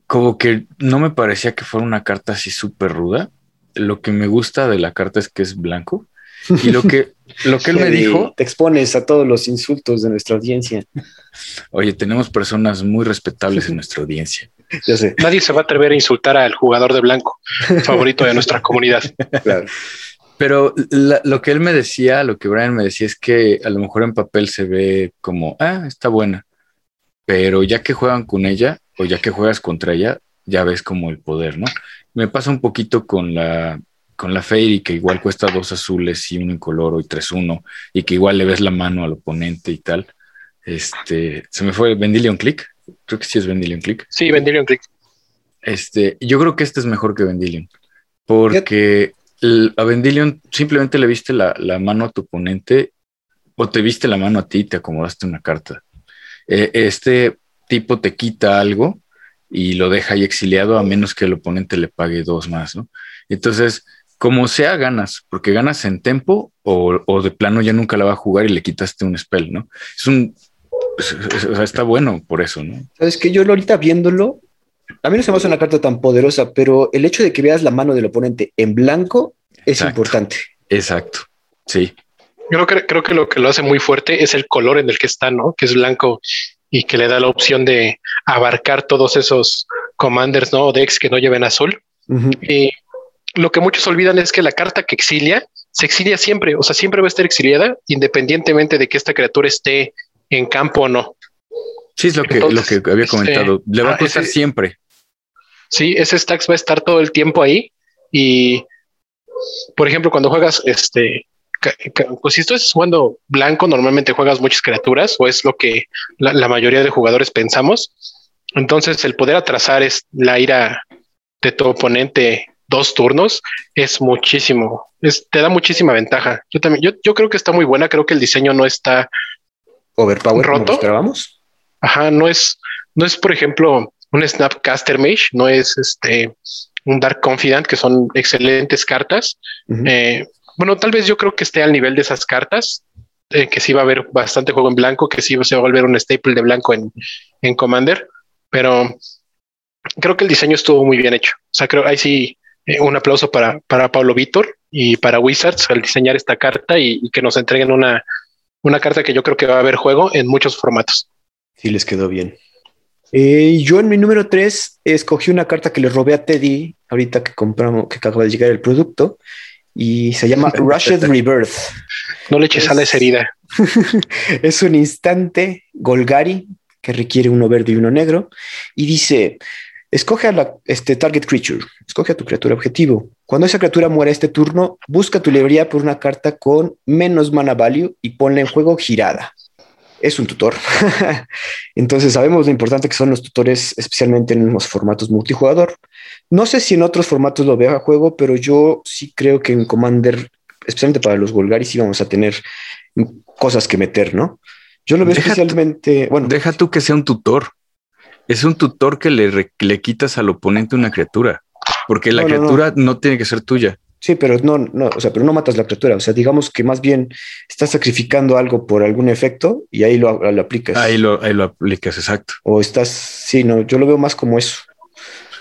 como que no me parecía que fuera una carta así súper ruda. Lo que me gusta de la carta es que es blanco. Y lo que, lo que él me dijo. Te expones a todos los insultos de nuestra audiencia. Oye, tenemos personas muy respetables en nuestra audiencia. Ya sé. Nadie se va a atrever a insultar al jugador de blanco, favorito de nuestra comunidad. Claro. Pero lo que él me decía, lo que Brian me decía es que a lo mejor en papel se ve como, ah, está buena. Pero ya que juegan con ella, o ya que juegas contra ella, ya ves como el poder, ¿no? Me pasa un poquito con la, con la Fairy, que igual cuesta dos azules y uno incoloro y tres uno, y que igual le ves la mano al oponente y tal. Este, se me fue Vendilion Click. Creo que sí es Vendilion Click. Sí, Vendilion Click. Este, yo creo que este es mejor que Vendilion, porque a Vendilion simplemente le viste la, la, mano a tu oponente o te viste la mano a ti y te acomodaste una carta. Eh, este tipo te quita algo y lo deja ahí exiliado a menos que el oponente le pague dos más, ¿no? Entonces, como sea, ganas, porque ganas en tempo o, de plano ya nunca la va a jugar y le quitaste un spell, ¿no? Es un, o sea, está bueno por eso, ¿no? Sabes que yo ahorita viéndolo, a mí no se me hace una carta tan poderosa, pero el hecho de que veas la mano del oponente en blanco es importante. Exacto, sí. Yo creo que, creo que lo que lo hace muy fuerte es el color en el que está, ¿no? Que es blanco y que le da la opción de abarcar todos esos commanders, ¿no? O decks que no lleven azul. Y lo que muchos olvidan es que la carta que exilia se exilia siempre, o sea, siempre va a estar exiliada independientemente de que esta criatura esté en campo o no. Sí, es lo que, lo que había comentado. le va a costar siempre. Sí, ese stacks va a estar todo el tiempo ahí. Y, por ejemplo, cuando juegas este pues si estás jugando blanco, normalmente juegas muchas criaturas, o es lo que la, mayoría de jugadores pensamos. Entonces, el poder atrasar es la ira de tu oponente dos turnos es muchísimo, es, te da muchísima ventaja. Yo también, yo, yo creo que está muy buena, creo que el diseño no está overpower roto. Ajá, no es, no es, por ejemplo, un Snapcaster Mage, no es este un Dark Confident, que son excelentes cartas. Bueno, tal vez yo creo que esté al nivel de esas cartas, eh, que sí va a haber bastante juego en blanco, que sí se va a volver un staple de blanco en, en Commander, pero creo que el diseño estuvo muy bien hecho. O sea, creo ahí sí eh, un aplauso para, para Pablo Víctor y para Wizards al diseñar esta carta y, que nos entreguen una, una carta que yo creo que va a haber juego en muchos formatos. Sí, les quedó bien. Eh, yo en mi número 3 escogí una carta que le robé a Teddy ahorita que compramos, que acaba de llegar el producto y se llama Rushed Rebirth. No le eches a la herida. es un instante Golgari que requiere uno verde y uno negro y dice, escoge a la este, target creature, escoge a tu criatura objetivo. Cuando esa criatura muera este turno, busca tu librería por una carta con menos mana value y ponla en juego girada. Es un tutor. Entonces sabemos lo importante que son los tutores, especialmente en los formatos multijugador. No sé si en otros formatos lo veo a juego, pero yo sí creo que en Commander, especialmente para los Golgaris, sí vamos a tener cosas que meter, ¿no? Yo lo veo especialmente. bueno, deja tú que sea un tutor. Es un tutor que le, le quitas al oponente una criatura, porque la criatura no. tiene que ser tuya. Sí, pero no, no, o sea, pero no matas la criatura. O sea, digamos que más bien estás sacrificando algo por algún efecto y ahí lo, lo aplicas. Ahí lo, ahí lo aplicas, exacto. O estás, sí, no, yo lo veo más como eso.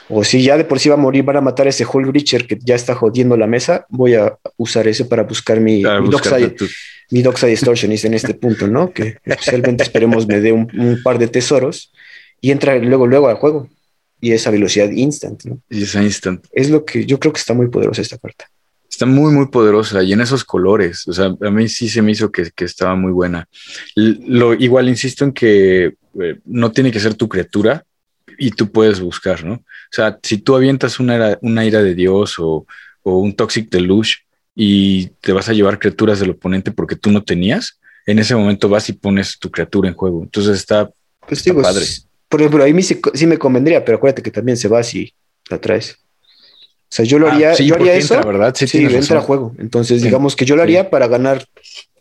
O si ya de por sí va a morir, van a matar a ese Hull Breacher que ya está jodiendo la mesa, voy a usar ese para buscar mi, mi, Dockside, mi Distortionist en este punto, ¿no? Que especialmente esperemos me dé un, par de tesoros y entra luego, luego al juego. y esa velocidad instant, ¿no? Y esa instant. Es lo que yo creo que está muy poderosa esta carta. Está muy, muy poderosa y en esos colores. O sea, a mí sí se me hizo que, que estaba muy buena. Lo, igual insisto en que eh, no tiene que ser tu criatura y tú puedes buscar, ¿no? O sea, si tú avientas una, una ira de Dios o, o un Toxic Deluge y te vas a llevar criaturas del oponente porque tú no tenías, en ese momento vas y pones tu criatura en juego. Entonces está, pues digo, padre. Por ejemplo, ahí sí, sí, me convendría, pero acuérdate que también se va si la traes. O sea, yo lo ah, haría, yo haría eso. ¿verdad? Sí, sí entra a juego. Entonces, digamos que yo lo haría para ganar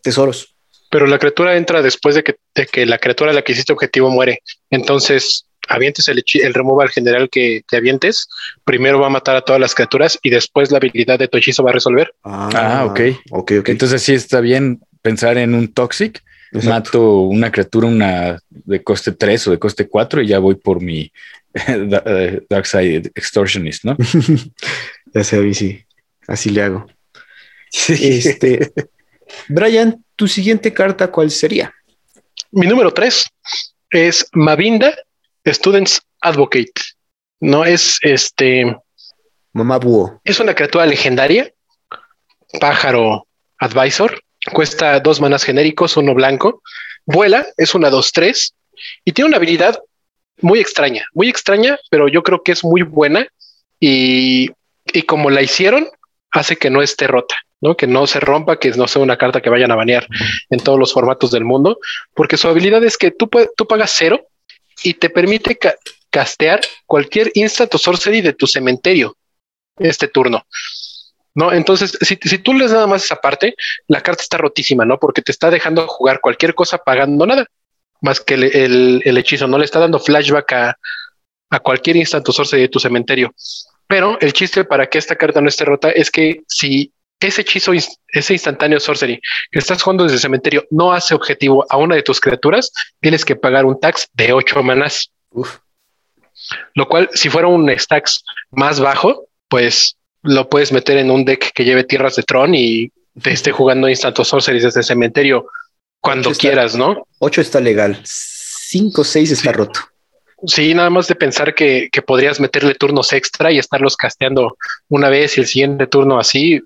tesoros. Pero la criatura entra después de que, de que la criatura a la que hiciste objetivo muere. Entonces, avientes el, el removal general que, que, avientes, primero va a matar a todas las criaturas y después la habilidad de tu hechizo va a resolver. Ah, ah ok. Ok, ok. Entonces sí está bien pensar en un toxic. Mato una criatura una de coste 3 o de coste 4 y ya voy por mi eh, Dark Side Extortionist, ¿no? ya sé, sí. Así le hago. Este, Brian, tu siguiente carta, ¿cuál sería? Mi número 3 es Mavinda Students Advocate. No es este. Mamá Búho. Es una criatura legendaria, pájaro advisor. Cuesta dos manas genéricos, uno blanco. Vuela, es una 2-3 y tiene una habilidad muy extraña, muy extraña, pero yo creo que es muy buena y, y como la hicieron, hace que no esté rota, ¿no? Que no se rompa, que no sea una carta que vayan a banear en todos los formatos del mundo, porque su habilidad es que tú, tú pagas cero y te permite castear cualquier instant o sorcery de tu cementerio este turno. ¿no? Entonces, si, tú les nada más esa parte, la carta está rotísima, ¿no? Porque te está dejando jugar cualquier cosa pagando nada, más que el, hechizo, no le está dando flashback a, a cualquier instant o sorcery de tu cementerio. Pero el chiste para que esta carta no esté rota es que si ese hechizo, ese instantáneo sorcery que estás jugando desde el cementerio no hace objetivo a una de tus criaturas, tienes que pagar un tax de 8 manas. Lo cual, si fuera un stacks más bajo, pues lo puedes meter en un deck que lleve tierras de Tron y te esté jugando instant sorcery desde el cementerio cuando quieras, ¿no? 8 está legal, 5 6 está roto. Sí, nada más de pensar que, que, podrías meterle turnos extra y estarlos casteando una vez y el siguiente turno así,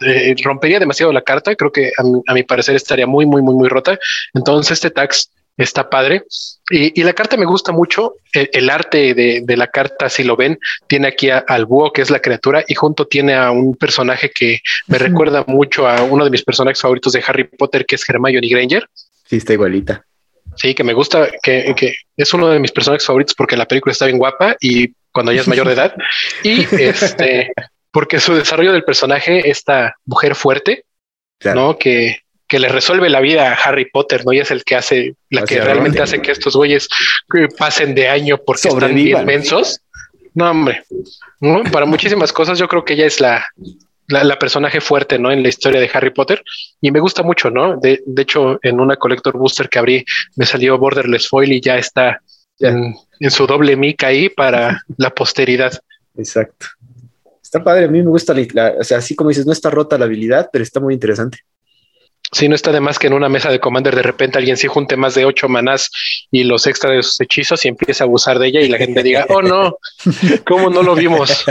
eh, rompería demasiado la carta. Creo que a mi, parecer estaría muy, muy, muy, muy rota. Entonces, este tax está padre. Y, la carta me gusta mucho. El, arte de, la carta, si lo ven, tiene aquí al búho, que es la criatura, y junto tiene a un personaje que me recuerda mucho a uno de mis personajes favoritos de Harry Potter, que es Hermione Granger. Sí, está igualita. Sí, que me gusta, que, que es uno de mis personajes favoritos porque la película está bien guapa y cuando ya es mayor de edad. Y este, porque su desarrollo del personaje, esta mujer fuerte, ¿no? Que, que le resuelve la vida a Harry Potter, ¿no? Y es el que hace, la que realmente hace que estos güeyes pasen de año porque están bien mensos. No, hombre, para muchísimas cosas yo creo que ella es la, la, personaje fuerte, ¿no? En la historia de Harry Potter y me gusta mucho, ¿no? De, de hecho, en una Collector Booster que abrí me salió Borderless Foil y ya está en, en, su doble mica ahí para la posteridad. Exacto. Está padre, a mí me gusta, la, o sea, así como dices, no está rota la habilidad, pero está muy interesante. Sí, no está de más que en una mesa de Commander de repente alguien sí junte más de ocho manás y los extra de sus hechizos y empieza a abusar de ella y la gente diga, oh no, ¿cómo no lo vimos?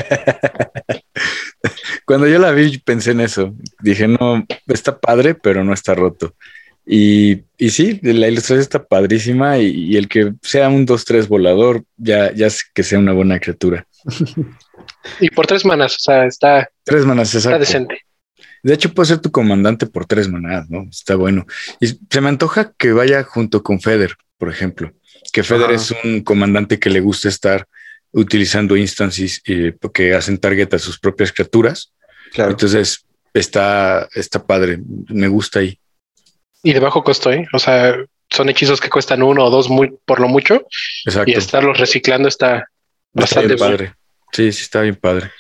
Cuando yo la vi pensé en eso. Dije, no, está padre, pero no está roto. Y, y sí, la ilustración está padrísima y, el que sea un 2-3 volador ya, ya es que sea una buena criatura. Y por tres manas, o sea, está. Tres manas, Está decente. De hecho, puede ser tu comandante por tres manas, ¿no? Está bueno. Y se me antoja que vaya junto con Feder, por ejemplo. Que Feder es un comandante que le gusta estar utilizando instances eh, porque hacen target a sus propias criaturas. Claro. Entonces, está, está padre. Me gusta ahí. Y de bajo costo, ¿eh? O sea, son hechizos que cuestan uno o dos muy, por lo mucho. Exacto. Y estarlos reciclando está bastante padre. Sí, sí, está bien padre.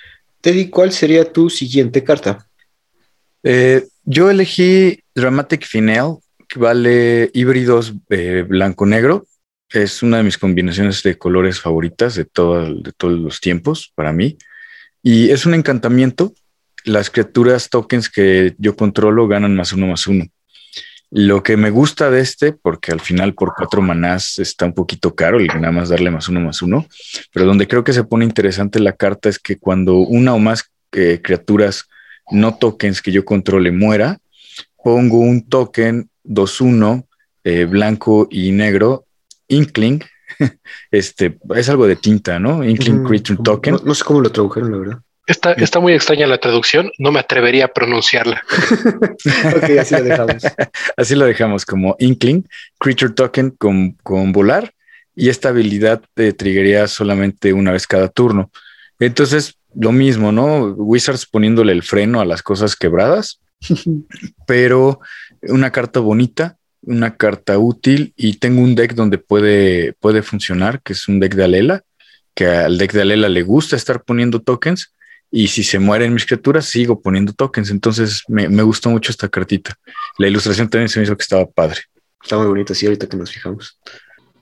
Teddy, ¿cuál sería tu siguiente carta? Eh, yo elegí Dramatic Finale, que vale híbridos eh, blanco-negro. Es una de mis combinaciones de colores favoritas de, de todos los tiempos para mí. Y es un encantamiento. Las criaturas tokens que yo controlo ganan más uno más uno. Lo que me gusta de este, porque al final por cuatro manás está un poquito caro y nada más darle más uno más uno, pero donde creo que se pone interesante la carta es que cuando una o más eh, criaturas no tokens que yo controle muera, pongo un token 2-1 eh, blanco y negro, Inkling. este es algo de tinta, ¿no? Inkling Creature Token. No, sé cómo lo tradujeron, la verdad. Está, está, muy extraña la traducción, no me atrevería a pronunciarla. ok, así lo dejamos. así lo dejamos como Inkling, Creature Token con, con volar y esta habilidad te triggería solamente una vez cada turno. Entonces, lo mismo, ¿no? Wizards poniéndole el freno a las cosas quebradas, pero una carta bonita, una carta útil y tengo un deck donde puede, puede funcionar, que es un deck de Alela, que al deck de Alela le gusta estar poniendo tokens y si se mueren mis criaturas sigo poniendo tokens. Entonces me, gustó mucho esta cartita. La ilustración también se me hizo que estaba padre. Está muy bonita, sí, ahorita que nos fijamos.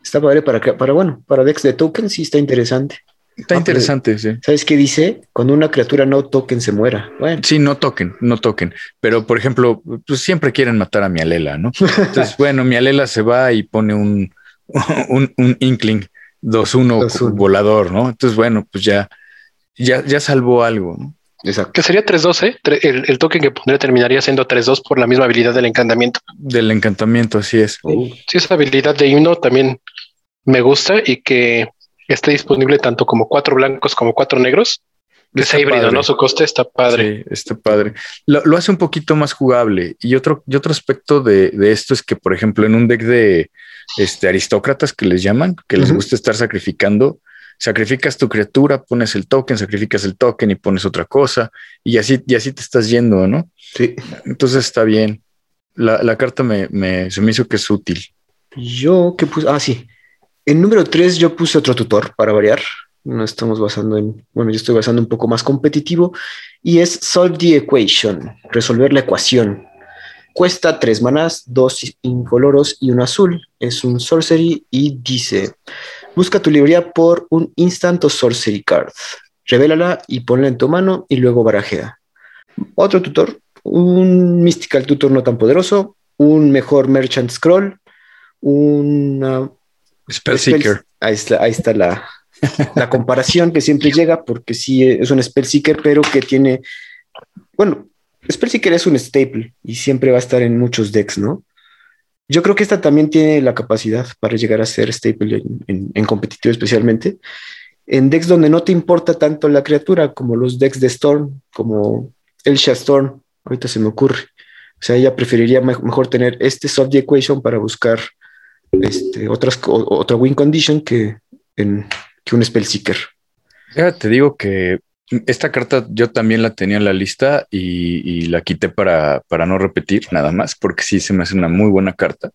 Está padre para, para bueno, para decks de tokens sí está interesante. Está ah, interesante, sí. ¿Sabes qué dice? Cuando una criatura no token se muera. Bueno. Sí, no token, no token. Pero, por ejemplo, pues siempre quieren matar a mi alela, ¿no? Entonces, bueno, mi alela se va y pone un, un, un Inkling 2-1 volador, ¿no? Entonces, bueno, pues ya, ya, ya salvó algo, ¿no? Exacto. Que sería 3-2, ¿eh? El, el, token que pondría terminaría siendo 3-2 por la misma habilidad del encantamiento. Del encantamiento, así es. Sí, esa habilidad de himno también me gusta y que esté disponible tanto como cuatro blancos como cuatro negros. Es híbrido, ¿no? Su coste está padre. Sí, está padre. Lo, hace un poquito más jugable. Y otro, y otro aspecto de, esto es que, por ejemplo, en un deck de este, aristócratas que les llaman, que les gusta estar sacrificando, sacrificas tu criatura, pones el token, sacrificas el token y pones otra cosa, y así, y así te estás yendo, ¿no? Sí. Entonces está bien. La, carta me, me, se me hizo que es útil. Yo que puse, ah, sí, en número 3 yo puse otro tutor para variar. No estamos basando en, bueno, yo estoy basando un poco más competitivo y es Solve the Equation, resolver la ecuación. Cuesta tres manás, dos incoloros y un azul. Es un sorcery y dice, busca tu librería por un instant o sorcery card. Revélala y ponla en tu mano y luego barajea. Otro tutor, un mystical tutor no tan poderoso, un mejor merchant scroll, una Spellseeker. Ahí está, ahí está la, la comparación que siempre llega, porque sí es un Spellseeker, pero que tiene. Bueno, Spellseeker es un staple y siempre va a estar en muchos decks, ¿no? Yo creo que esta también tiene la capacidad para llegar a ser staple en, competitivo, especialmente en decks donde no te importa tanto la criatura, como los decks de Storm, como Elsha Storm. Ahorita se me ocurre. O sea, ella preferiría mejor tener este soft equation para buscar este, otras, otra win condition que, en, que un Spellseeker. Ya te digo que esta carta yo también la tenía en la lista y, la quité para, para, no repetir nada más, porque sí se me hace una muy buena carta.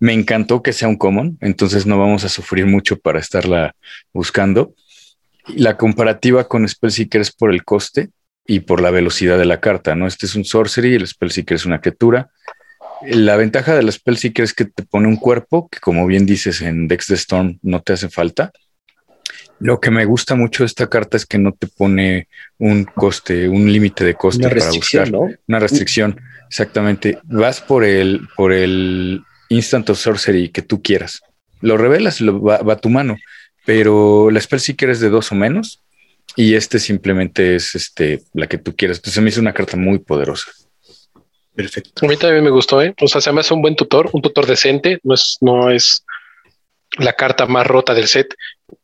Me encantó que sea un common, entonces no vamos a sufrir mucho para estarla buscando. La comparativa con Spellseeker es por el coste y por la velocidad de la carta, ¿no? Este es un sorcery, el Spellseeker es una criatura. La ventaja de la Spellseeker es que te pone un cuerpo que, como bien dices, en Dex de Storm no te hace falta. Lo que me gusta mucho de esta carta es que no te pone un coste, un límite de coste para buscar. Una restricción, exactamente. Vas por el, por el Instant of Sorcery que tú quieras. Lo revelas lo va, a tu mano. Pero la Spellseeker es de dos o menos. Y este simplemente es este, la que tú quieras. Entonces me hizo una carta muy poderosa. Perfecto. A mí también me gustó, ¿eh? O sea, se me hace un buen tutor, un tutor decente, no es, no es la carta más rota del set.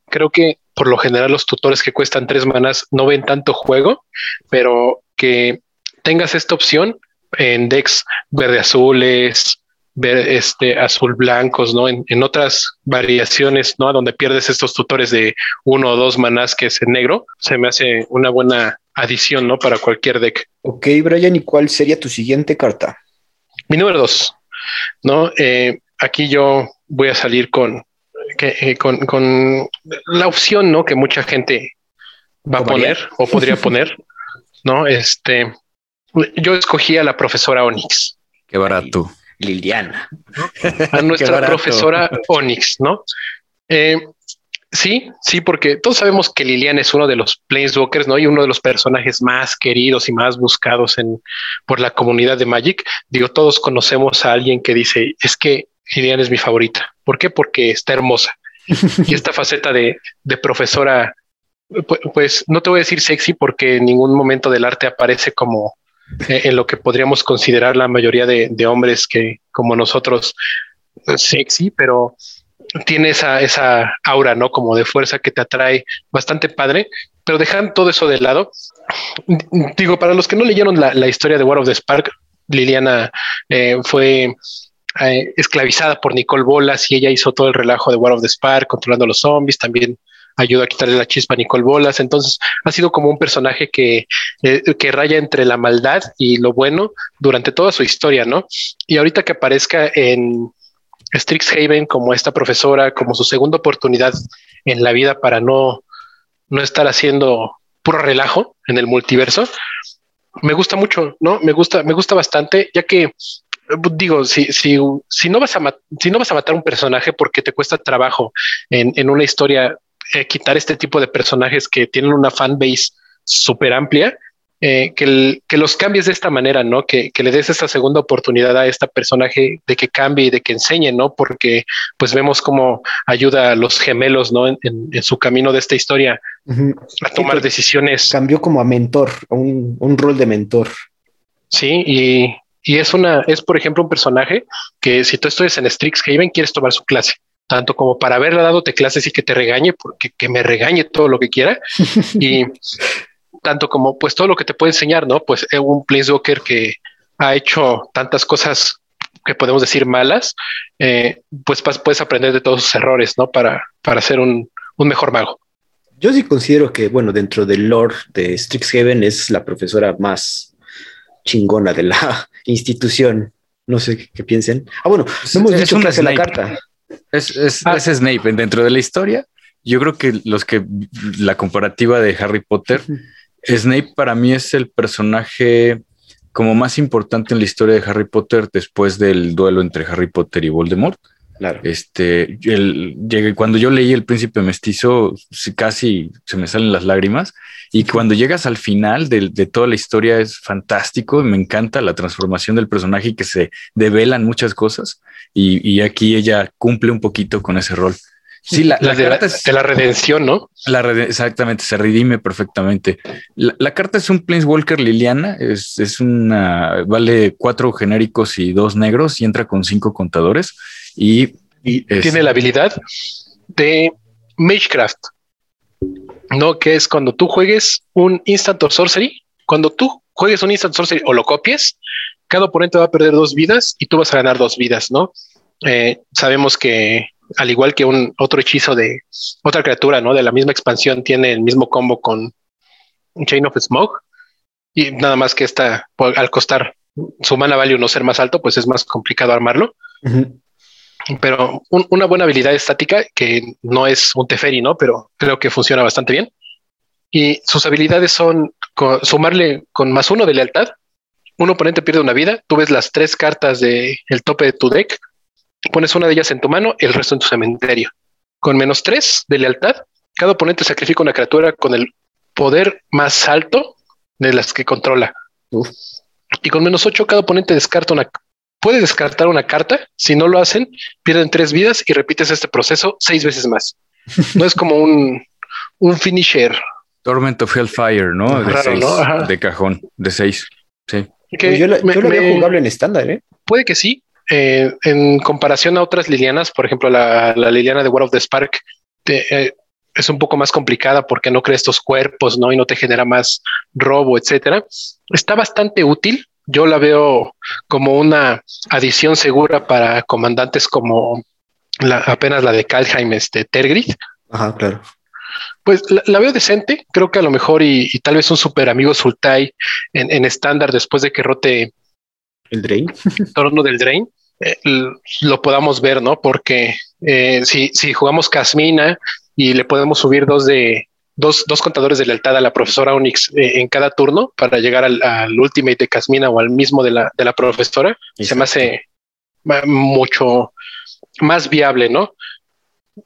Creo que por lo general los tutores que cuestan tres manas no ven tanto juego, pero que tengas esta opción en decks verde azules, ver este azul blancos, ¿no? En, en, otras variaciones, ¿no? Donde pierdes estos tutores de uno o dos manás que es en negro, se me hace una buena adición, ¿no? Para cualquier deck. Ok, Brian, ¿y cuál sería tu siguiente carta? Mi número dos, ¿no? Eh, aquí yo voy a salir con, eh, con, con, la opción, ¿no? Que mucha gente va a poner o podría poner, ¿no? Este, yo escogí a la profesora Onyx. Qué barato. Liliana. A nuestra profesora Onyx, ¿no? Eh, Sí, sí, porque todos sabemos que Liliana es uno de los Planeswalkers, ¿no? Y uno de los personajes más queridos y más buscados en, por la comunidad de Magic. Digo, todos conocemos a alguien que dice, es que Liliana es mi favorita. ¿Por qué? Porque está hermosa. y esta faceta de, de profesora, pues, no te voy a decir sexy porque en ningún momento del arte aparece como eh, en lo que podríamos considerar la mayoría de, de hombres que como nosotros sexy, pero tiene esa, esa aura, ¿no? Como de fuerza que te atrae bastante padre, pero dejan todo eso de lado. Digo, para los que no leyeron la, la historia de War of the Spark, Liliana eh, fue eh, esclavizada por Nicole Bolas y ella hizo todo el relajo de War of the Spark, controlando a los zombies, también ayudó a quitarle la chispa a Nicole Bolas. Entonces ha sido como un personaje que, eh, que raya entre la maldad y lo bueno durante toda su historia, ¿no? Y ahorita que aparezca en, Strixhaven como esta profesora, como su segunda oportunidad en la vida para no, no estar haciendo puro relajo en el multiverso. Me gusta mucho, ¿no? Me gusta, me gusta bastante, ya que digo, si, si, si no vas a si no vas a matar un personaje porque te cuesta trabajo en, en una historia eh, quitar este tipo de personajes que tienen una fanbase súper amplia, eh, que, que, los cambies de esta manera, ¿no? Que, que, le des esta segunda oportunidad a este personaje de que cambie y de que enseñe, ¿no? Porque pues vemos cómo ayuda a los gemelos, ¿no? En, en, su camino de esta historia uh -huh. a tomar decisiones. Cambió como a mentor, a un, un, rol de mentor. Sí, y, y, es una, es por ejemplo un personaje que si tú estudias en Strixhaven quieres tomar su clase tanto como para haberle dado clases y que te regañe, porque que me regañe todo lo que quiera. y tanto como pues todo lo que te puede enseñar, ¿no? Pues es un Planeswalker que ha hecho tantas cosas que podemos decir malas, eh, pues puedes aprender de todos sus errores, ¿no? Para, para ser un, un mejor mago. Yo sí considero que, bueno, dentro del lore de Strixhaven es la profesora más chingona de la institución. No sé qué, qué piensen. Ah, bueno, no hemos es dicho Snape. la carta. Es, es, ah. es Snape dentro de la historia. Yo creo que los que la comparativa de Harry Potter Snape para mí es el personaje como más importante en la historia de Harry Potter después del duelo entre Harry Potter y Voldemort. Claro. Este, el, cuando yo leí El Príncipe Mestizo, casi se me salen las lágrimas. Y cuando llegas al final de, de toda la historia es fantástico. Me encanta la transformación del personaje y que se develan muchas cosas. Y, y aquí ella cumple un poquito con ese rol. Sí, la, la, la de, carta la, es, de la redención, ¿no? La red, exactamente, se redime perfectamente. La, la, carta es un Planeswalker Liliana, es, es una, vale cuatro genéricos y dos negros y entra con cinco contadores y, y es, tiene la habilidad de Magecraft, ¿no? Que es cuando tú juegues un Instant of Sorcery, cuando tú juegues un Instant Sorcery o lo copies, cada oponente va a perder dos vidas y tú vas a ganar dos vidas, ¿no? Eh, sabemos que al igual que un otro hechizo de otra criatura, ¿no? De la misma expansión, tiene el mismo combo con Chain of Smoke. Y nada más que esta, al costar su mana value no ser más alto, pues es más complicado armarlo. Uh -huh. Pero un, una buena habilidad estática que no es un Teferi, ¿no? Pero creo que funciona bastante bien. Y sus habilidades son sumarle con más uno de lealtad. Un oponente pierde una vida. Tú ves las tres cartas del el tope de tu deck pones una de ellas en tu mano, el resto en tu cementerio. Con menos tres de lealtad, cada oponente sacrifica una criatura con el poder más alto de las que controla. Uf. Y con menos ocho, cada oponente descarta una, puede descartar una carta. Si no lo hacen, pierden tres vidas y repites este proceso seis veces más. No es como un, un finisher. Torment of Hellfire, ¿no? De, Raro, seis, ¿no? de cajón, de seis. Sí. Pues yo la, yo la veo jugable en estándar, ¿eh? Puede que sí, eh, en comparación a otras Lilianas, por ejemplo, la, la Liliana de War of the Spark te, eh, es un poco más complicada porque no crea estos cuerpos, ¿no? Y no te genera más robo, etcétera. Está bastante útil. Yo la veo como una adición segura para comandantes como la, apenas la de Kalheim, este Tergrid. Ajá, claro. Pues la, la, veo decente. Creo que a lo mejor y, y tal vez un super amigo Sultai en estándar después de que rote el Drain. torno del Drain. Eh, lo podamos ver, ¿no? Porque eh, si, si jugamos Casmina y le podemos subir dos de dos, dos contadores de lealtad a la profesora Onyx eh, en cada turno para llegar al, al, ultimate de Casmina o al mismo de la, de la profesora, Exacto. se me hace mucho más viable, ¿no?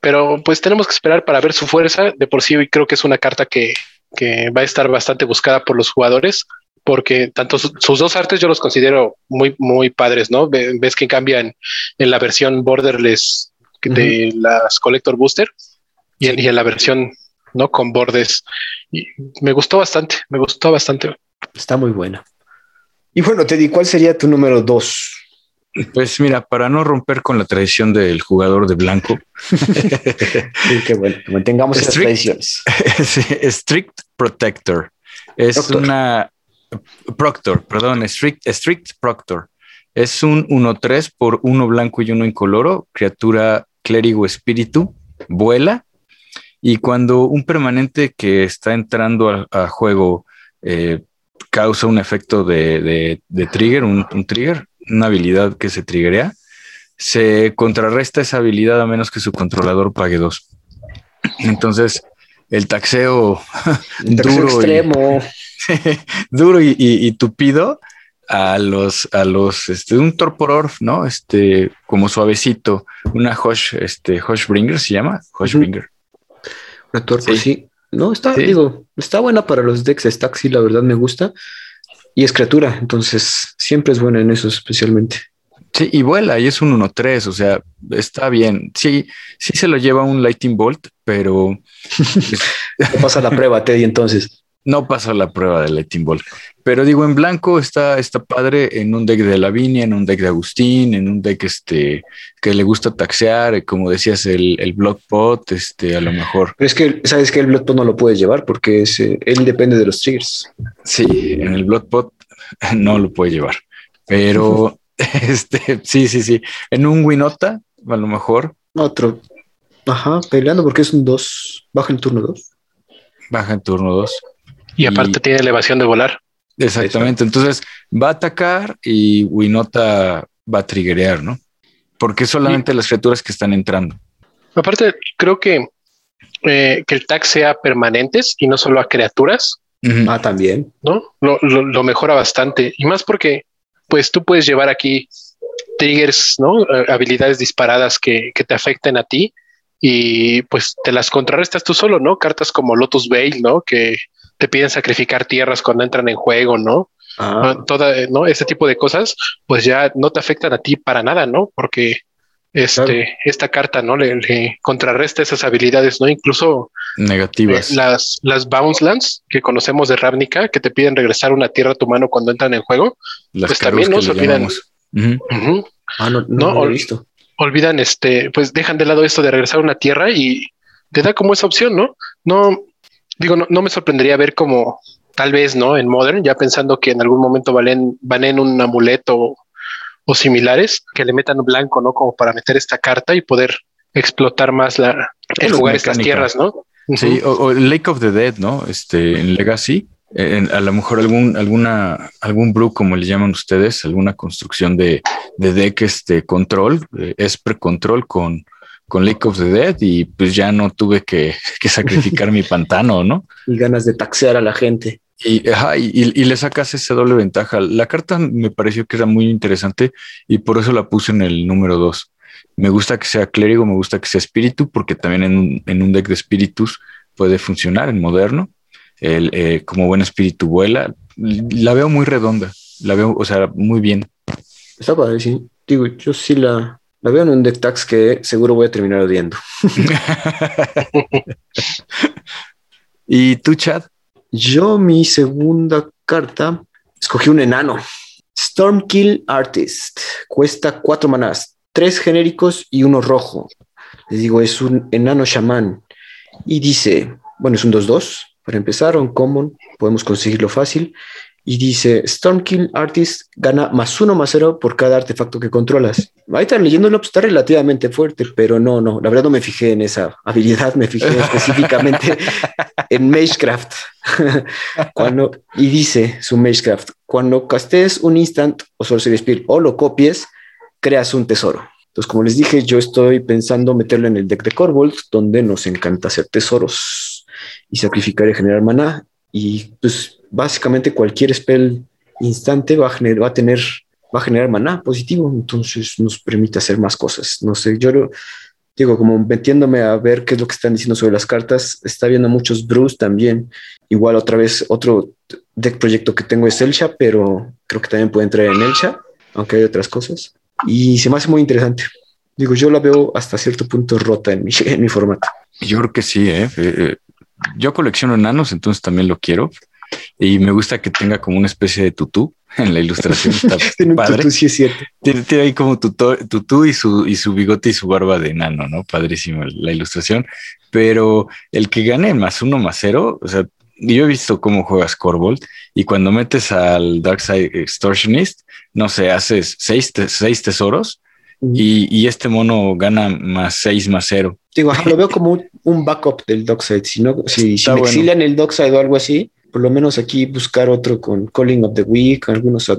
pero pues tenemos que esperar para ver su fuerza. De por sí creo que es una carta que, que va a estar bastante buscada por los jugadores porque tanto sus dos artes yo los considero muy, muy padres, ¿no? Ves que cambian en la versión borderless de las Collector Booster y, en, la versión, ¿no? Con bordes. Y me gustó bastante, me gustó bastante. Está muy buena. Y bueno, Teddy, ¿cuál sería tu número dos? Pues mira, para no romper con la tradición del jugador de blanco. qué bueno, mantengamos esas tradiciones. Strict Protector. Es una Proctor, perdón, Strict, Strict Proctor. Es un 1-3 por uno blanco y uno incoloro, criatura clérigo espíritu, vuela. Y cuando un permanente que está entrando a, juego eh, causa un efecto de, trigger, un, trigger, una habilidad que se triggerea, se contrarresta esa habilidad a menos que su controlador pague dos. Entonces, el taxeo, duro extremo. duro y, tupido a los, a los, este, un Torpororf, ¿no? Este, como suavecito, una Hosh, este, Hoshbringer se llama, Hoshbringer. Una Torpo, sí. No, está, digo, está buena para los decks Staxi, la verdad me gusta. Y es criatura, entonces siempre es buena en eso especialmente. Sí, y vuela, y es un 1-3, o sea, está bien. Sí, sí se lo lleva un Lightning Bolt, pero... no pasa la prueba, Teddy, entonces. No pasa la prueba de Lightning Bolt. Pero digo, en blanco está, está padre en un deck de Lavinia, en un deck de Agustín, en un deck este, que le gusta taxear, como decías, el, el Blockpot, este, a lo mejor. Pero es que, ¿sabes que El Blockpot no lo puedes llevar porque es, eh, él depende de los triggers. Sí, en el Blockpot no lo puede llevar. Pero Este, sí, sí, sí. En un Winota, a lo mejor. Otro. Ajá, peleando porque es un 2. Baja el turno 2. Baja el turno 2. Y aparte tiene elevación de volar. Exactamente. Entonces va a atacar y Winota va a triggerear, ¿no? Porque solamente las criaturas que están entrando. Aparte, creo que, eh, que el tag sea permanentes y no solo a criaturas. Ah, también. ¿No? Lo, lo, mejora bastante. Y más porque pues tú puedes llevar aquí triggers, ¿no? Eh, habilidades disparadas que, te afecten a ti y pues te las contrarrestas tú solo, ¿no? Cartas como Lotus Veil, ¿no? Que te piden sacrificar tierras cuando entran en juego, ¿no? Ah. Ah, toda, ¿no? Ese tipo de cosas, pues ya no te afectan a ti para nada, ¿no? Porque este, esta carta, ¿no? Le, contrarresta esas habilidades, ¿no? Incluso negativas. Eh, las, las bounce lands que conocemos de Ravnica, que te piden regresar una tierra a tu mano cuando entran en juego, pues también no se olvidan. Ah, no, no, visto. Olvidan, este, pues dejan de lado esto de regresar una tierra y te da como esa opción, ¿no? No, digo, no, no me sorprendería ver como tal vez, ¿no? En Modern, ya pensando que en algún momento valen, van en un amuleto o similares que le metan blanco, ¿no? Como para meter esta carta y poder explotar más la, el jugar estas tierras, ¿no? Sí, o, Lake of the Dead, ¿no? Este, en Legacy, a lo mejor algún, alguna, algún brew, como le llaman ustedes, alguna construcción de, de deck, este, control, es pre-control con, con Lake of the Dead y pues ya no tuve que, que sacrificar mi pantano, ¿no? Y ganas de taxear a la gente. Y, y, le sacas esa doble ventaja. La carta me pareció que era muy interesante y por eso la puse en el número dos. Me gusta que sea clérigo, me gusta que sea espíritu, porque también en un, en un deck de espíritus puede funcionar en moderno. El, eh, como buen espíritu vuela. La veo muy redonda, la veo, o sea, muy bien. Está padre, sí. Digo, yo sí la, la veo en un deck tax que seguro voy a terminar odiando. ¿Y tú, Chad? Yo, mi segunda carta, escogí un enano. Stormkill Artist. Cuesta cuatro manás, tres genéricos y uno rojo. Les digo, es un enano chamán. Y dice, bueno, es un 2-2. Para empezar, un common, podemos conseguirlo fácil y dice Stormkill Artist gana más uno más cero por cada artefacto que controlas. Ahorita leyéndolo pues, está relativamente fuerte, pero no, no, la verdad no me fijé en esa habilidad, me fijé específicamente en Magecraft. cuando, y dice su Magecraft, cuando castes un instant o Sorcery Spirit o lo copies, creas un tesoro. Entonces, como les dije, yo estoy pensando meterlo en el deck de Corvold, donde nos encanta hacer tesoros y sacrificar y generar maná. Y pues básicamente cualquier spell instante va a, generar, va a tener, va a generar maná positivo, entonces nos permite hacer más cosas. No sé, yo digo, como metiéndome a ver qué es lo que están diciendo sobre las cartas, está viendo muchos Bruce también. Igual otra vez otro deck proyecto que tengo es Elsha, pero creo que también puede entrar en Elsha, aunque hay otras cosas. Y se me hace muy interesante. Digo, yo la veo hasta cierto punto rota en mi, en mi formato. Yo creo que sí, ¿eh? Yo colecciono enanos, entonces también lo quiero. Y me gusta que tenga como una especie de tutú en la ilustración. Está Tiene padre. tutú, sí es cierto. Tiene, tiene ahí como tutú, tutú y, su, y su bigote y su barba de enano, ¿no? Padrísimo la ilustración. Pero el que gane más uno más cero, o sea, yo he visto cómo juegas Corbold y cuando metes al Darkside Extortionist, no sé, haces seis, te- seis tesoros y, y este mono gana más seis más cero. Digo, ajá, lo veo como un, un backup del Dockside. Si, no, si, me bueno. exilian el Dockside o algo así, por lo menos aquí buscar otro con Calling of the Week, algunos ad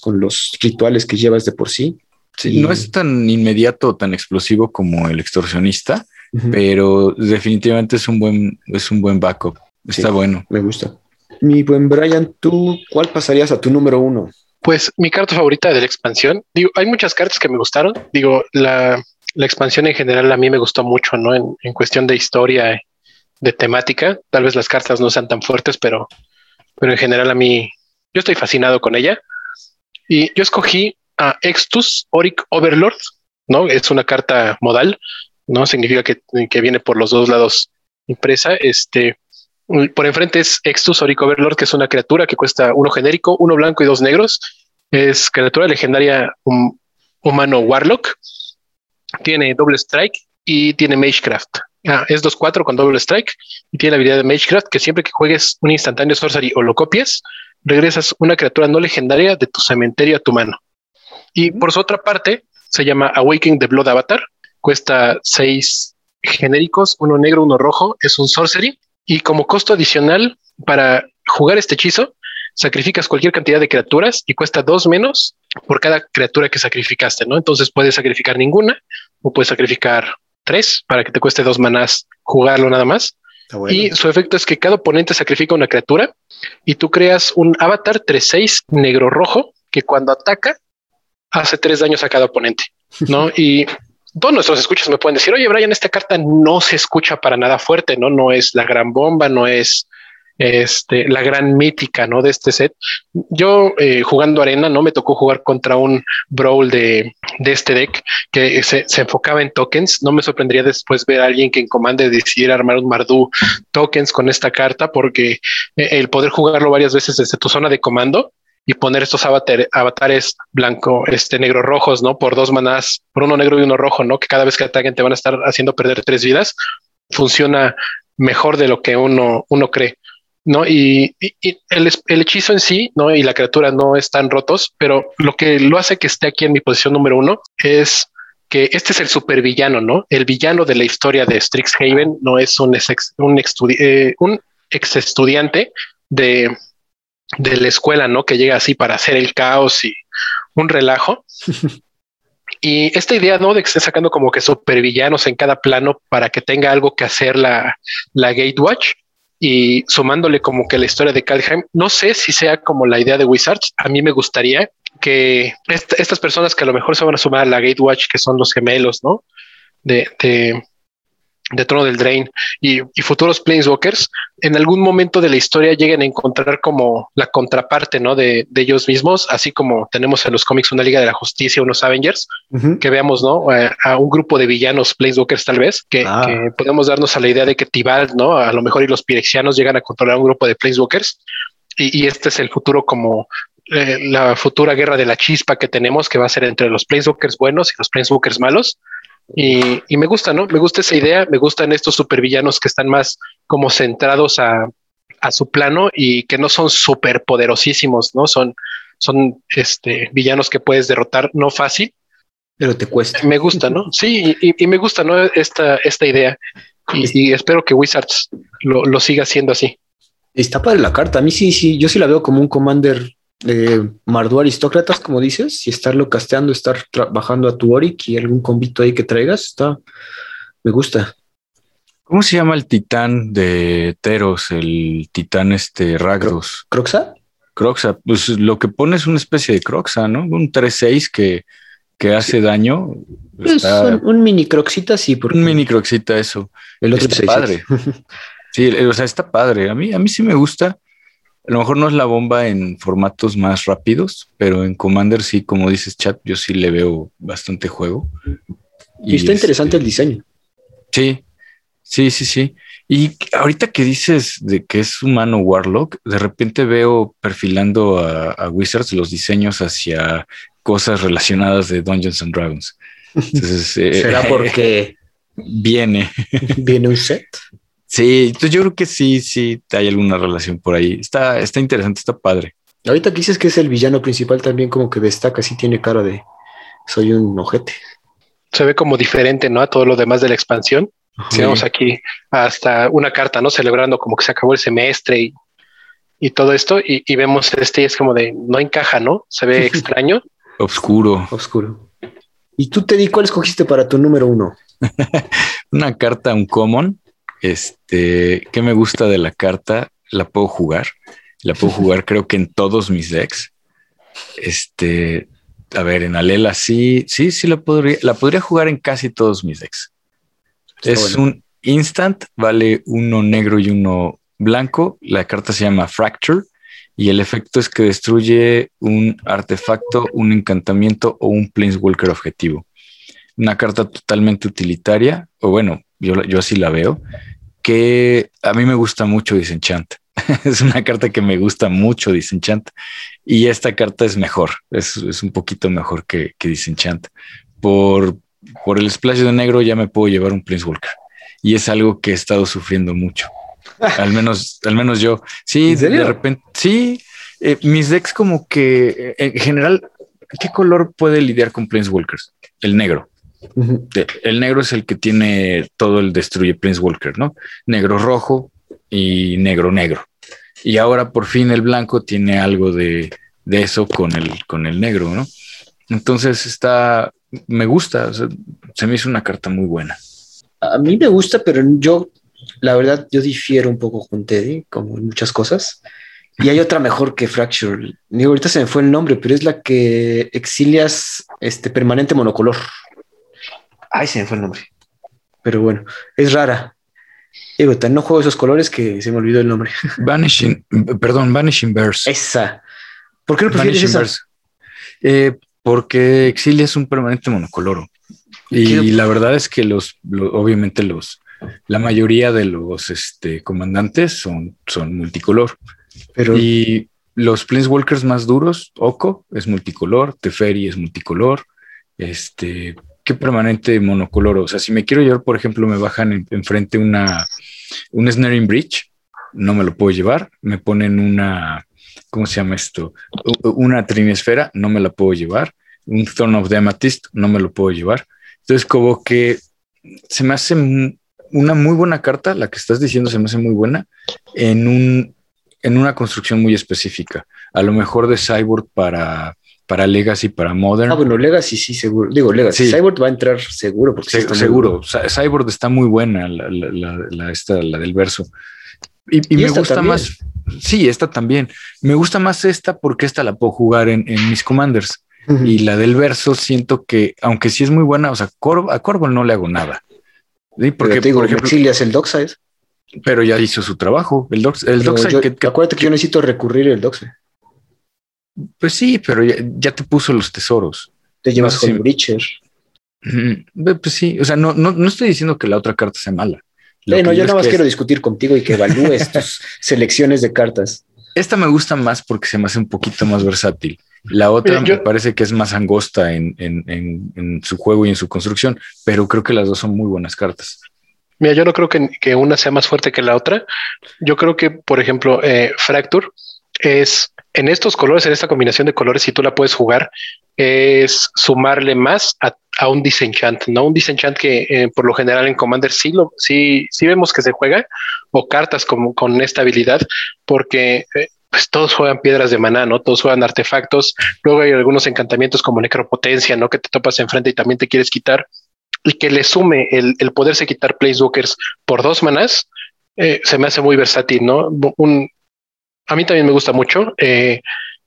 con los rituales que llevas de por sí. Sí, Y- No es tan inmediato, tan explosivo como el extorsionista, pero definitivamente es un buen, es un buen backup. Está Sí. bueno. Me gusta. Mi buen Brian, ¿tú cuál pasarías a tu número uno? Pues mi carta favorita de la expansión, digo, hay muchas cartas que me gustaron. Digo, la, expansión en general a mí me gustó mucho, ¿no? En, cuestión de historia, de temática. Tal vez las cartas no sean tan fuertes, pero, pero en general a mí, yo estoy fascinado con ella. Y yo escogí a Extus Oric Overlord, ¿no? Es una carta modal, ¿no? Significa que, que viene por los dos lados impresa. Este, por enfrente es Extus Oric Overlord, que es una criatura que cuesta uno genérico, uno blanco y dos negros. Es criatura legendaria hum- humano Warlock. Tiene doble strike y tiene Magecraft. Ah, es 2-4 con doble strike y tiene la habilidad de Magecraft que siempre que juegues un instantáneo sorcery o lo copies, regresas una criatura no legendaria de tu cementerio a tu mano. Y por su otra parte, se llama Awakening the Blood Avatar. Cuesta 6 genéricos, uno negro, uno rojo. Es un sorcery. Y como costo adicional para jugar este hechizo, sacrificas cualquier cantidad de criaturas y cuesta dos menos por cada criatura que sacrificaste, ¿no? Entonces puedes sacrificar ninguna o puedes sacrificar tres para que te cueste dos manás jugarlo nada más. Bueno. Y su efecto es que cada oponente sacrifica una criatura y tú creas un avatar 3-6 negro rojo que cuando ataca hace tres daños a cada oponente, ¿no? y todos nuestros escuchas me pueden decir, oye, Brian, esta carta no se escucha para nada fuerte, ¿no? No es la gran bomba, no es este, la gran mítica, ¿no? De este set. Yo eh, jugando arena, ¿no? Me tocó jugar contra un brawl de, de este deck que se, se enfocaba en tokens. No me sorprendería después ver a alguien que en comande decidiera armar un Mardu tokens con esta carta, porque eh, el poder jugarlo varias veces desde tu zona de comando y poner estos avatar- avatares blanco, este negro rojos, ¿no? Por dos manás, por uno negro y uno rojo, ¿no? Que cada vez que ataquen te van a estar haciendo perder tres vidas. Funciona mejor de lo que uno, uno cree. ¿No? Y, y- y el, hechizo en sí, ¿no? Y la criatura no están rotos, pero lo que lo hace que esté aquí en mi posición número uno es que este es el supervillano, ¿no? El villano de la historia de Strixhaven no es un ex, un, eh, un ex estudiante de, de la escuela, ¿no? Que llega así para hacer el caos y un relajo. Y esta idea, ¿no? De que esté sacando como que supervillanos en cada plano para que tenga algo que hacer la, la Gatewatch y sumándole como que la historia de Kaldheim, no sé si sea como la idea de Wizards. A mí me gustaría que est- estas personas que a lo mejor se van a sumar a la Gatewatch, que son los gemelos, ¿no? De, de Trono del Drain y, y futuros Planeswalkers, en algún momento de la historia lleguen a encontrar como la contraparte, ¿no? De, de ellos mismos, así como tenemos en los cómics una Liga de la Justicia, unos Avengers, Ujú. que veamos, ¿no? A, a un grupo de villanos Planeswalkers tal vez, que, Ah. que podemos darnos a la idea de que Tibalt, ¿no? A lo mejor y los Pirexianos llegan a controlar un grupo de Planeswalkers y, y este es el futuro como eh, la futura guerra de la chispa que tenemos, que va a ser entre los Planeswalkers buenos y los Planeswalkers malos. Y, y me gusta, ¿no? Me gusta esa idea, me gustan estos supervillanos que están más como centrados a, a su plano y que no son súper poderosísimos, ¿no? Son, son este, villanos que puedes derrotar no fácil, Pero te cuesta. me gusta, ¿no? Sí, y, y me gusta, ¿no? Esta, esta idea. Y, y espero que Wizards lo, lo siga haciendo así. Está padre la carta. A mí sí, sí, yo sí la veo como un commander de Mardu aristócratas, como dices, y estarlo casteando, estar trabajando a tu Oric y algún convito ahí que traigas, está, me gusta. ¿Cómo se llama el titán de Teros? El titán este Ragdos. ¿Croxa? Croxa. Pues lo que pone es una especie de Croxa, ¿no? Un 3-6 que, que hace daño. Es un, mini croxita, sí. Porque... Un mini croxita, eso. El otro está padre. sí, o sea, está padre. A mí, a mí sí me gusta. A lo mejor no es la bomba en formatos más rápidos, pero en Commander sí, como dices, chat, yo sí le veo bastante juego. Y, está interesante el este, diseño. Sí, sí, sí, sí. Y ahorita que dices de que es humano Warlock, de repente veo perfilando a, Wizards los diseños hacia cosas relacionadas de Dungeons and Dragons. Eh, ¿Será porque viene? ¿Viene un set? Sí, entonces yo creo que sí, sí, hay alguna relación por ahí. Está, está interesante, está padre. Ahorita que dices que es el villano principal, también como que destaca, sí tiene cara de soy un ojete. Se ve como diferente, ¿no? A todo lo demás de la expansión. Tenemos aquí hasta una carta, ¿no? Celebrando como que se acabó el semestre y, todo esto. Y, vemos este es como de no encaja, ¿no? Se ve extraño. Oscuro. Oscuro. ¿Y tú, Teddy, cuál escogiste para tu número uno? una carta, un common. Este, ¿qué me gusta de la carta? La puedo jugar. La puedo jugar, creo que en todos mis decks. Este, a ver, en Alela sí, sí, sí la podría, la podría jugar en casi todos mis decks es un instant, vale uno negro y uno blanco. La carta se llama Fracture y el efecto es que destruye un artefacto, un encantamiento o un Planeswalker objetivo. Una carta totalmente utilitaria, o bueno, yo, yo así la veo, que a mí me gusta mucho Disenchant. es una carta que me gusta mucho Disenchant y esta carta es mejor, es, un poquito mejor que, que Disenchant por, por el splash de negro ya me puedo llevar un Prince Walker. Y es algo que he estado sufriendo mucho. al menos, al menos yo. Sí, de repente, sí. Eh, mis decks como que eh, en general, ¿qué color puede lidiar con Prince Walkers? El negro. El negro es el que tiene todo el destruye Prince Walker, ¿no? Negro rojo y negro negro. Y ahora por fin el blanco tiene algo de, de eso con el, con el negro, ¿no? Entonces está, me gusta, se me hizo una carta muy buena. A mí me gusta, pero yo, la verdad, yo difiero un poco con Teddy, como en muchas cosas. Y hay otra mejor que Fracture. Ahorita se me fue el nombre, pero es la que exilias este permanente monocolor. Ay, se me fue el nombre. Pero bueno, es rara. Digo, no juego esos colores que se me olvidó el nombre. Vanishing, perdón, Vanishing Verse. Esa. ¿Por qué no prefieres esa? Eh, porque Exilia es un permanente monocoloro. Y la verdad es que los, obviamente los, la mayoría de los este, comandantes son, son multicolor. Pero y los Planeswalkers más duros, Oko es multicolor, Teferi es multicolor. Este, ¿qué permanente monocolor? O sea, si me quiero llevar, por ejemplo, me bajan enfrente una, un Snaring Bridge, no me lo puedo llevar. Me ponen una, ¿cómo se llama esto? Una trinesfera, no me la puedo llevar. Un Thorn of the Amethyst, no me lo puedo llevar. Entonces, como que se me hace una muy buena carta, la que estás diciendo se me hace muy buena, en, un, en una construcción muy específica. A lo mejor de Cyborg para, para Legacy, para Modern. Ah, bueno, Legacy sí, seguro. Digo, Legacy. Cyborg va a entrar seguro. Porque seguro. Cyborg está muy buena, la, la, la, esta, la del verso. Y, me gusta más. Sí, esta también. Me gusta más esta porque esta la puedo jugar en, mis commanders. Y la del verso siento que, aunque sí es muy buena, o sea, a Corvo no le hago nada. Porque, digo, por ejemplo, exilias el Dockside. Pero ya hizo su trabajo. El, dox, el que, acuérdate que, yo necesito recurrir el Dockside. Pues sí, pero ya, te puso los tesoros. Te llevas con Breacher. Pues sí, o sea, no, no, no estoy diciendo que la otra carta sea mala. Bueno, yo nada más quiero discutir contigo y que evalúes tus selecciones de cartas. Esta me gusta más porque se me hace un poquito más versátil. La otra me parece que es más angosta en, su juego y en su construcción, pero creo que las dos son muy buenas cartas. Mira, yo no creo que, una sea más fuerte que la otra. Yo creo que, por ejemplo, eh, Fracture es en estos colores, en esta combinación de colores, si tú la puedes jugar, es sumarle más a, un disenchant, ¿no? Un disenchant que eh, por lo general en Commander sí, lo, sí, sí vemos que se juega, o cartas como, con esta habilidad, porque eh, pues todos juegan piedras de maná, ¿no? Todos juegan artefactos, luego hay algunos encantamientos como necropotencia, ¿no? Que te topas enfrente y también te quieres quitar, y que le sume el, el poderse quitar Placewalkers por dos manás, eh, se me hace muy versátil, ¿no? Un, a mí también me gusta mucho. Eh,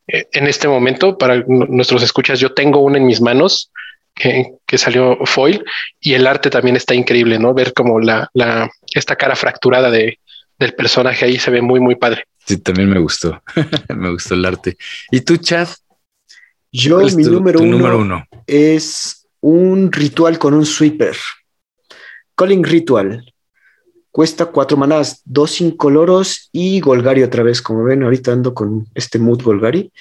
eh, en este momento, para nuestros escuchas, yo tengo una en mis manos. que, salió foil y el arte también está increíble, ¿no? Ver como la, la esta cara fracturada de, del personaje ahí se ve muy, muy padre. Sí, también me gustó. me gustó el arte. ¿Y tú, Chad? Yo, mi número, uno número uno es un ritual con un sweeper. Calling Ritual. Cuesta cuatro manadas, dos incoloros y Golgari otra vez. Como ven, ahorita ando con este mood Golgari.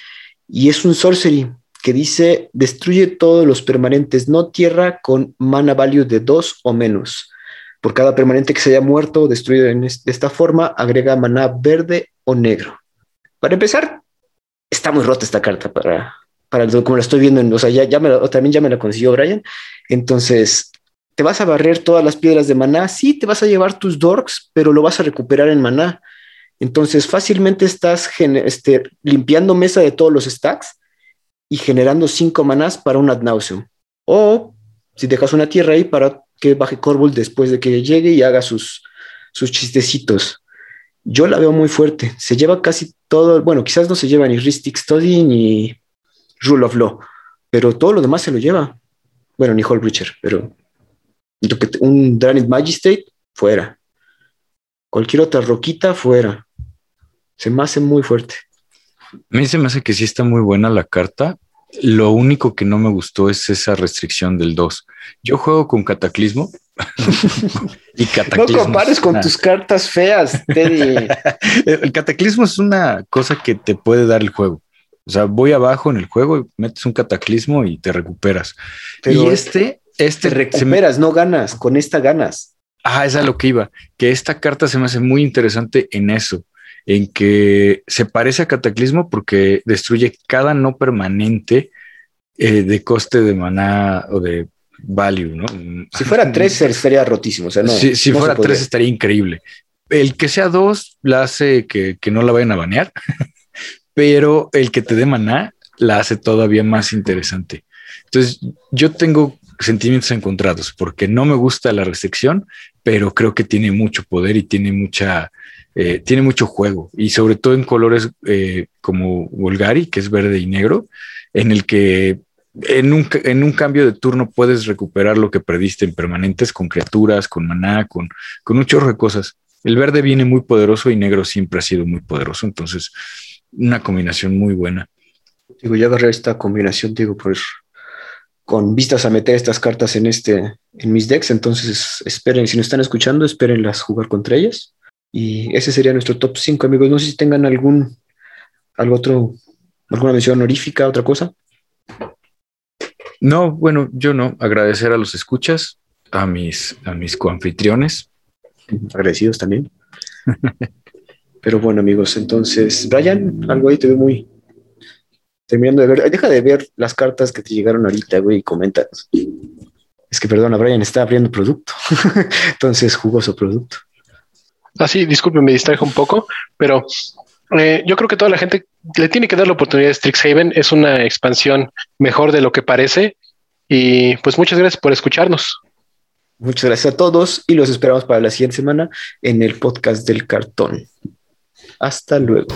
Y es un sorcery que dice destruye todos los permanentes no tierra con mana value de dos o menos. Por cada permanente que se haya muerto o destruido de esta forma, agrega mana verde o negro. Para empezar, está muy rota esta carta para, para como la estoy viendo, o sea, ya, también ya me la consiguió Brian. Entonces, ¿te vas a barrer todas las piedras de maná? Sí, te vas a llevar tus dorks, pero lo vas a recuperar en maná. Entonces, fácilmente estás este, limpiando mesa de todos los stacks y generando cinco manás para un ad nauseum. O si dejas una tierra ahí para que baje Corvul después de que llegue y haga sus, sus chistecitos. Yo la veo muy fuerte. Se lleva casi todo, bueno, quizás no se lleva ni Ristic Study ni Rule of Law, pero todo lo demás se lo lleva. Bueno, ni Hall pero un Dranit Magistrate, fuera. Cualquier otra roquita, fuera. Se me hace muy fuerte. A mí se me hace que sí está muy buena la carta. Lo único que no me gustó es esa restricción del 2. Yo juego con Cataclismo. y cataclismo. No compares con tus cartas feas, Teddy. el Cataclismo es una cosa que te puede dar el juego. O sea, voy abajo en el juego y metes un Cataclismo y te recuperas. Pero y este, este. Te recuperas, no ganas. Con esta ganas. Ah, es a lo que iba. Que esta carta se me hace muy interesante en eso en que se parece a Cataclismo porque destruye cada no permanente eh, de coste de maná o de value, ¿no? Si fuera tres estaría rotísimo. O sea, no, si, fuera tres estaría increíble. El que sea dos la hace que, que no la vayan a banear, pero el que te dé maná la hace todavía más interesante. Entonces, yo tengo sentimientos encontrados porque no me gusta la restricción, pero creo que tiene mucho poder y tiene mucha eh, tiene mucho juego y sobre todo en colores eh, como Volgari, que es verde y negro, en el que en un, en un, cambio de turno puedes recuperar lo que perdiste en permanentes con criaturas, con maná, con, con un chorro de cosas. El verde viene muy poderoso y negro siempre ha sido muy poderoso, entonces una combinación muy buena. Digo, ya agarré esta combinación, digo, pues con vistas a meter estas cartas en este, en mis decks, entonces esperen, si no están escuchando, espérenlas jugar contra ellas. Y ese sería nuestro top 5, amigos. No sé si tengan algún, algo otro, alguna mención honorífica, otra cosa. No, bueno, yo no. Agradecer a los escuchas, a mis, a mis coanfitriones. Agradecidos también. Pero bueno, amigos, entonces, Brian, algo ahí te veo muy. Terminando de ver, deja de ver las cartas que te llegaron ahorita, güey, y comenta. Es que, perdona, Brian está abriendo producto. entonces, jugoso producto. Así, ah, disculpe, me distrajo un poco, pero eh, yo creo que toda la gente le tiene que dar la oportunidad de Strixhaven. Es una expansión mejor de lo que parece. Y pues muchas gracias por escucharnos. Muchas gracias a todos y los esperamos para la siguiente semana en el podcast del cartón. Hasta luego.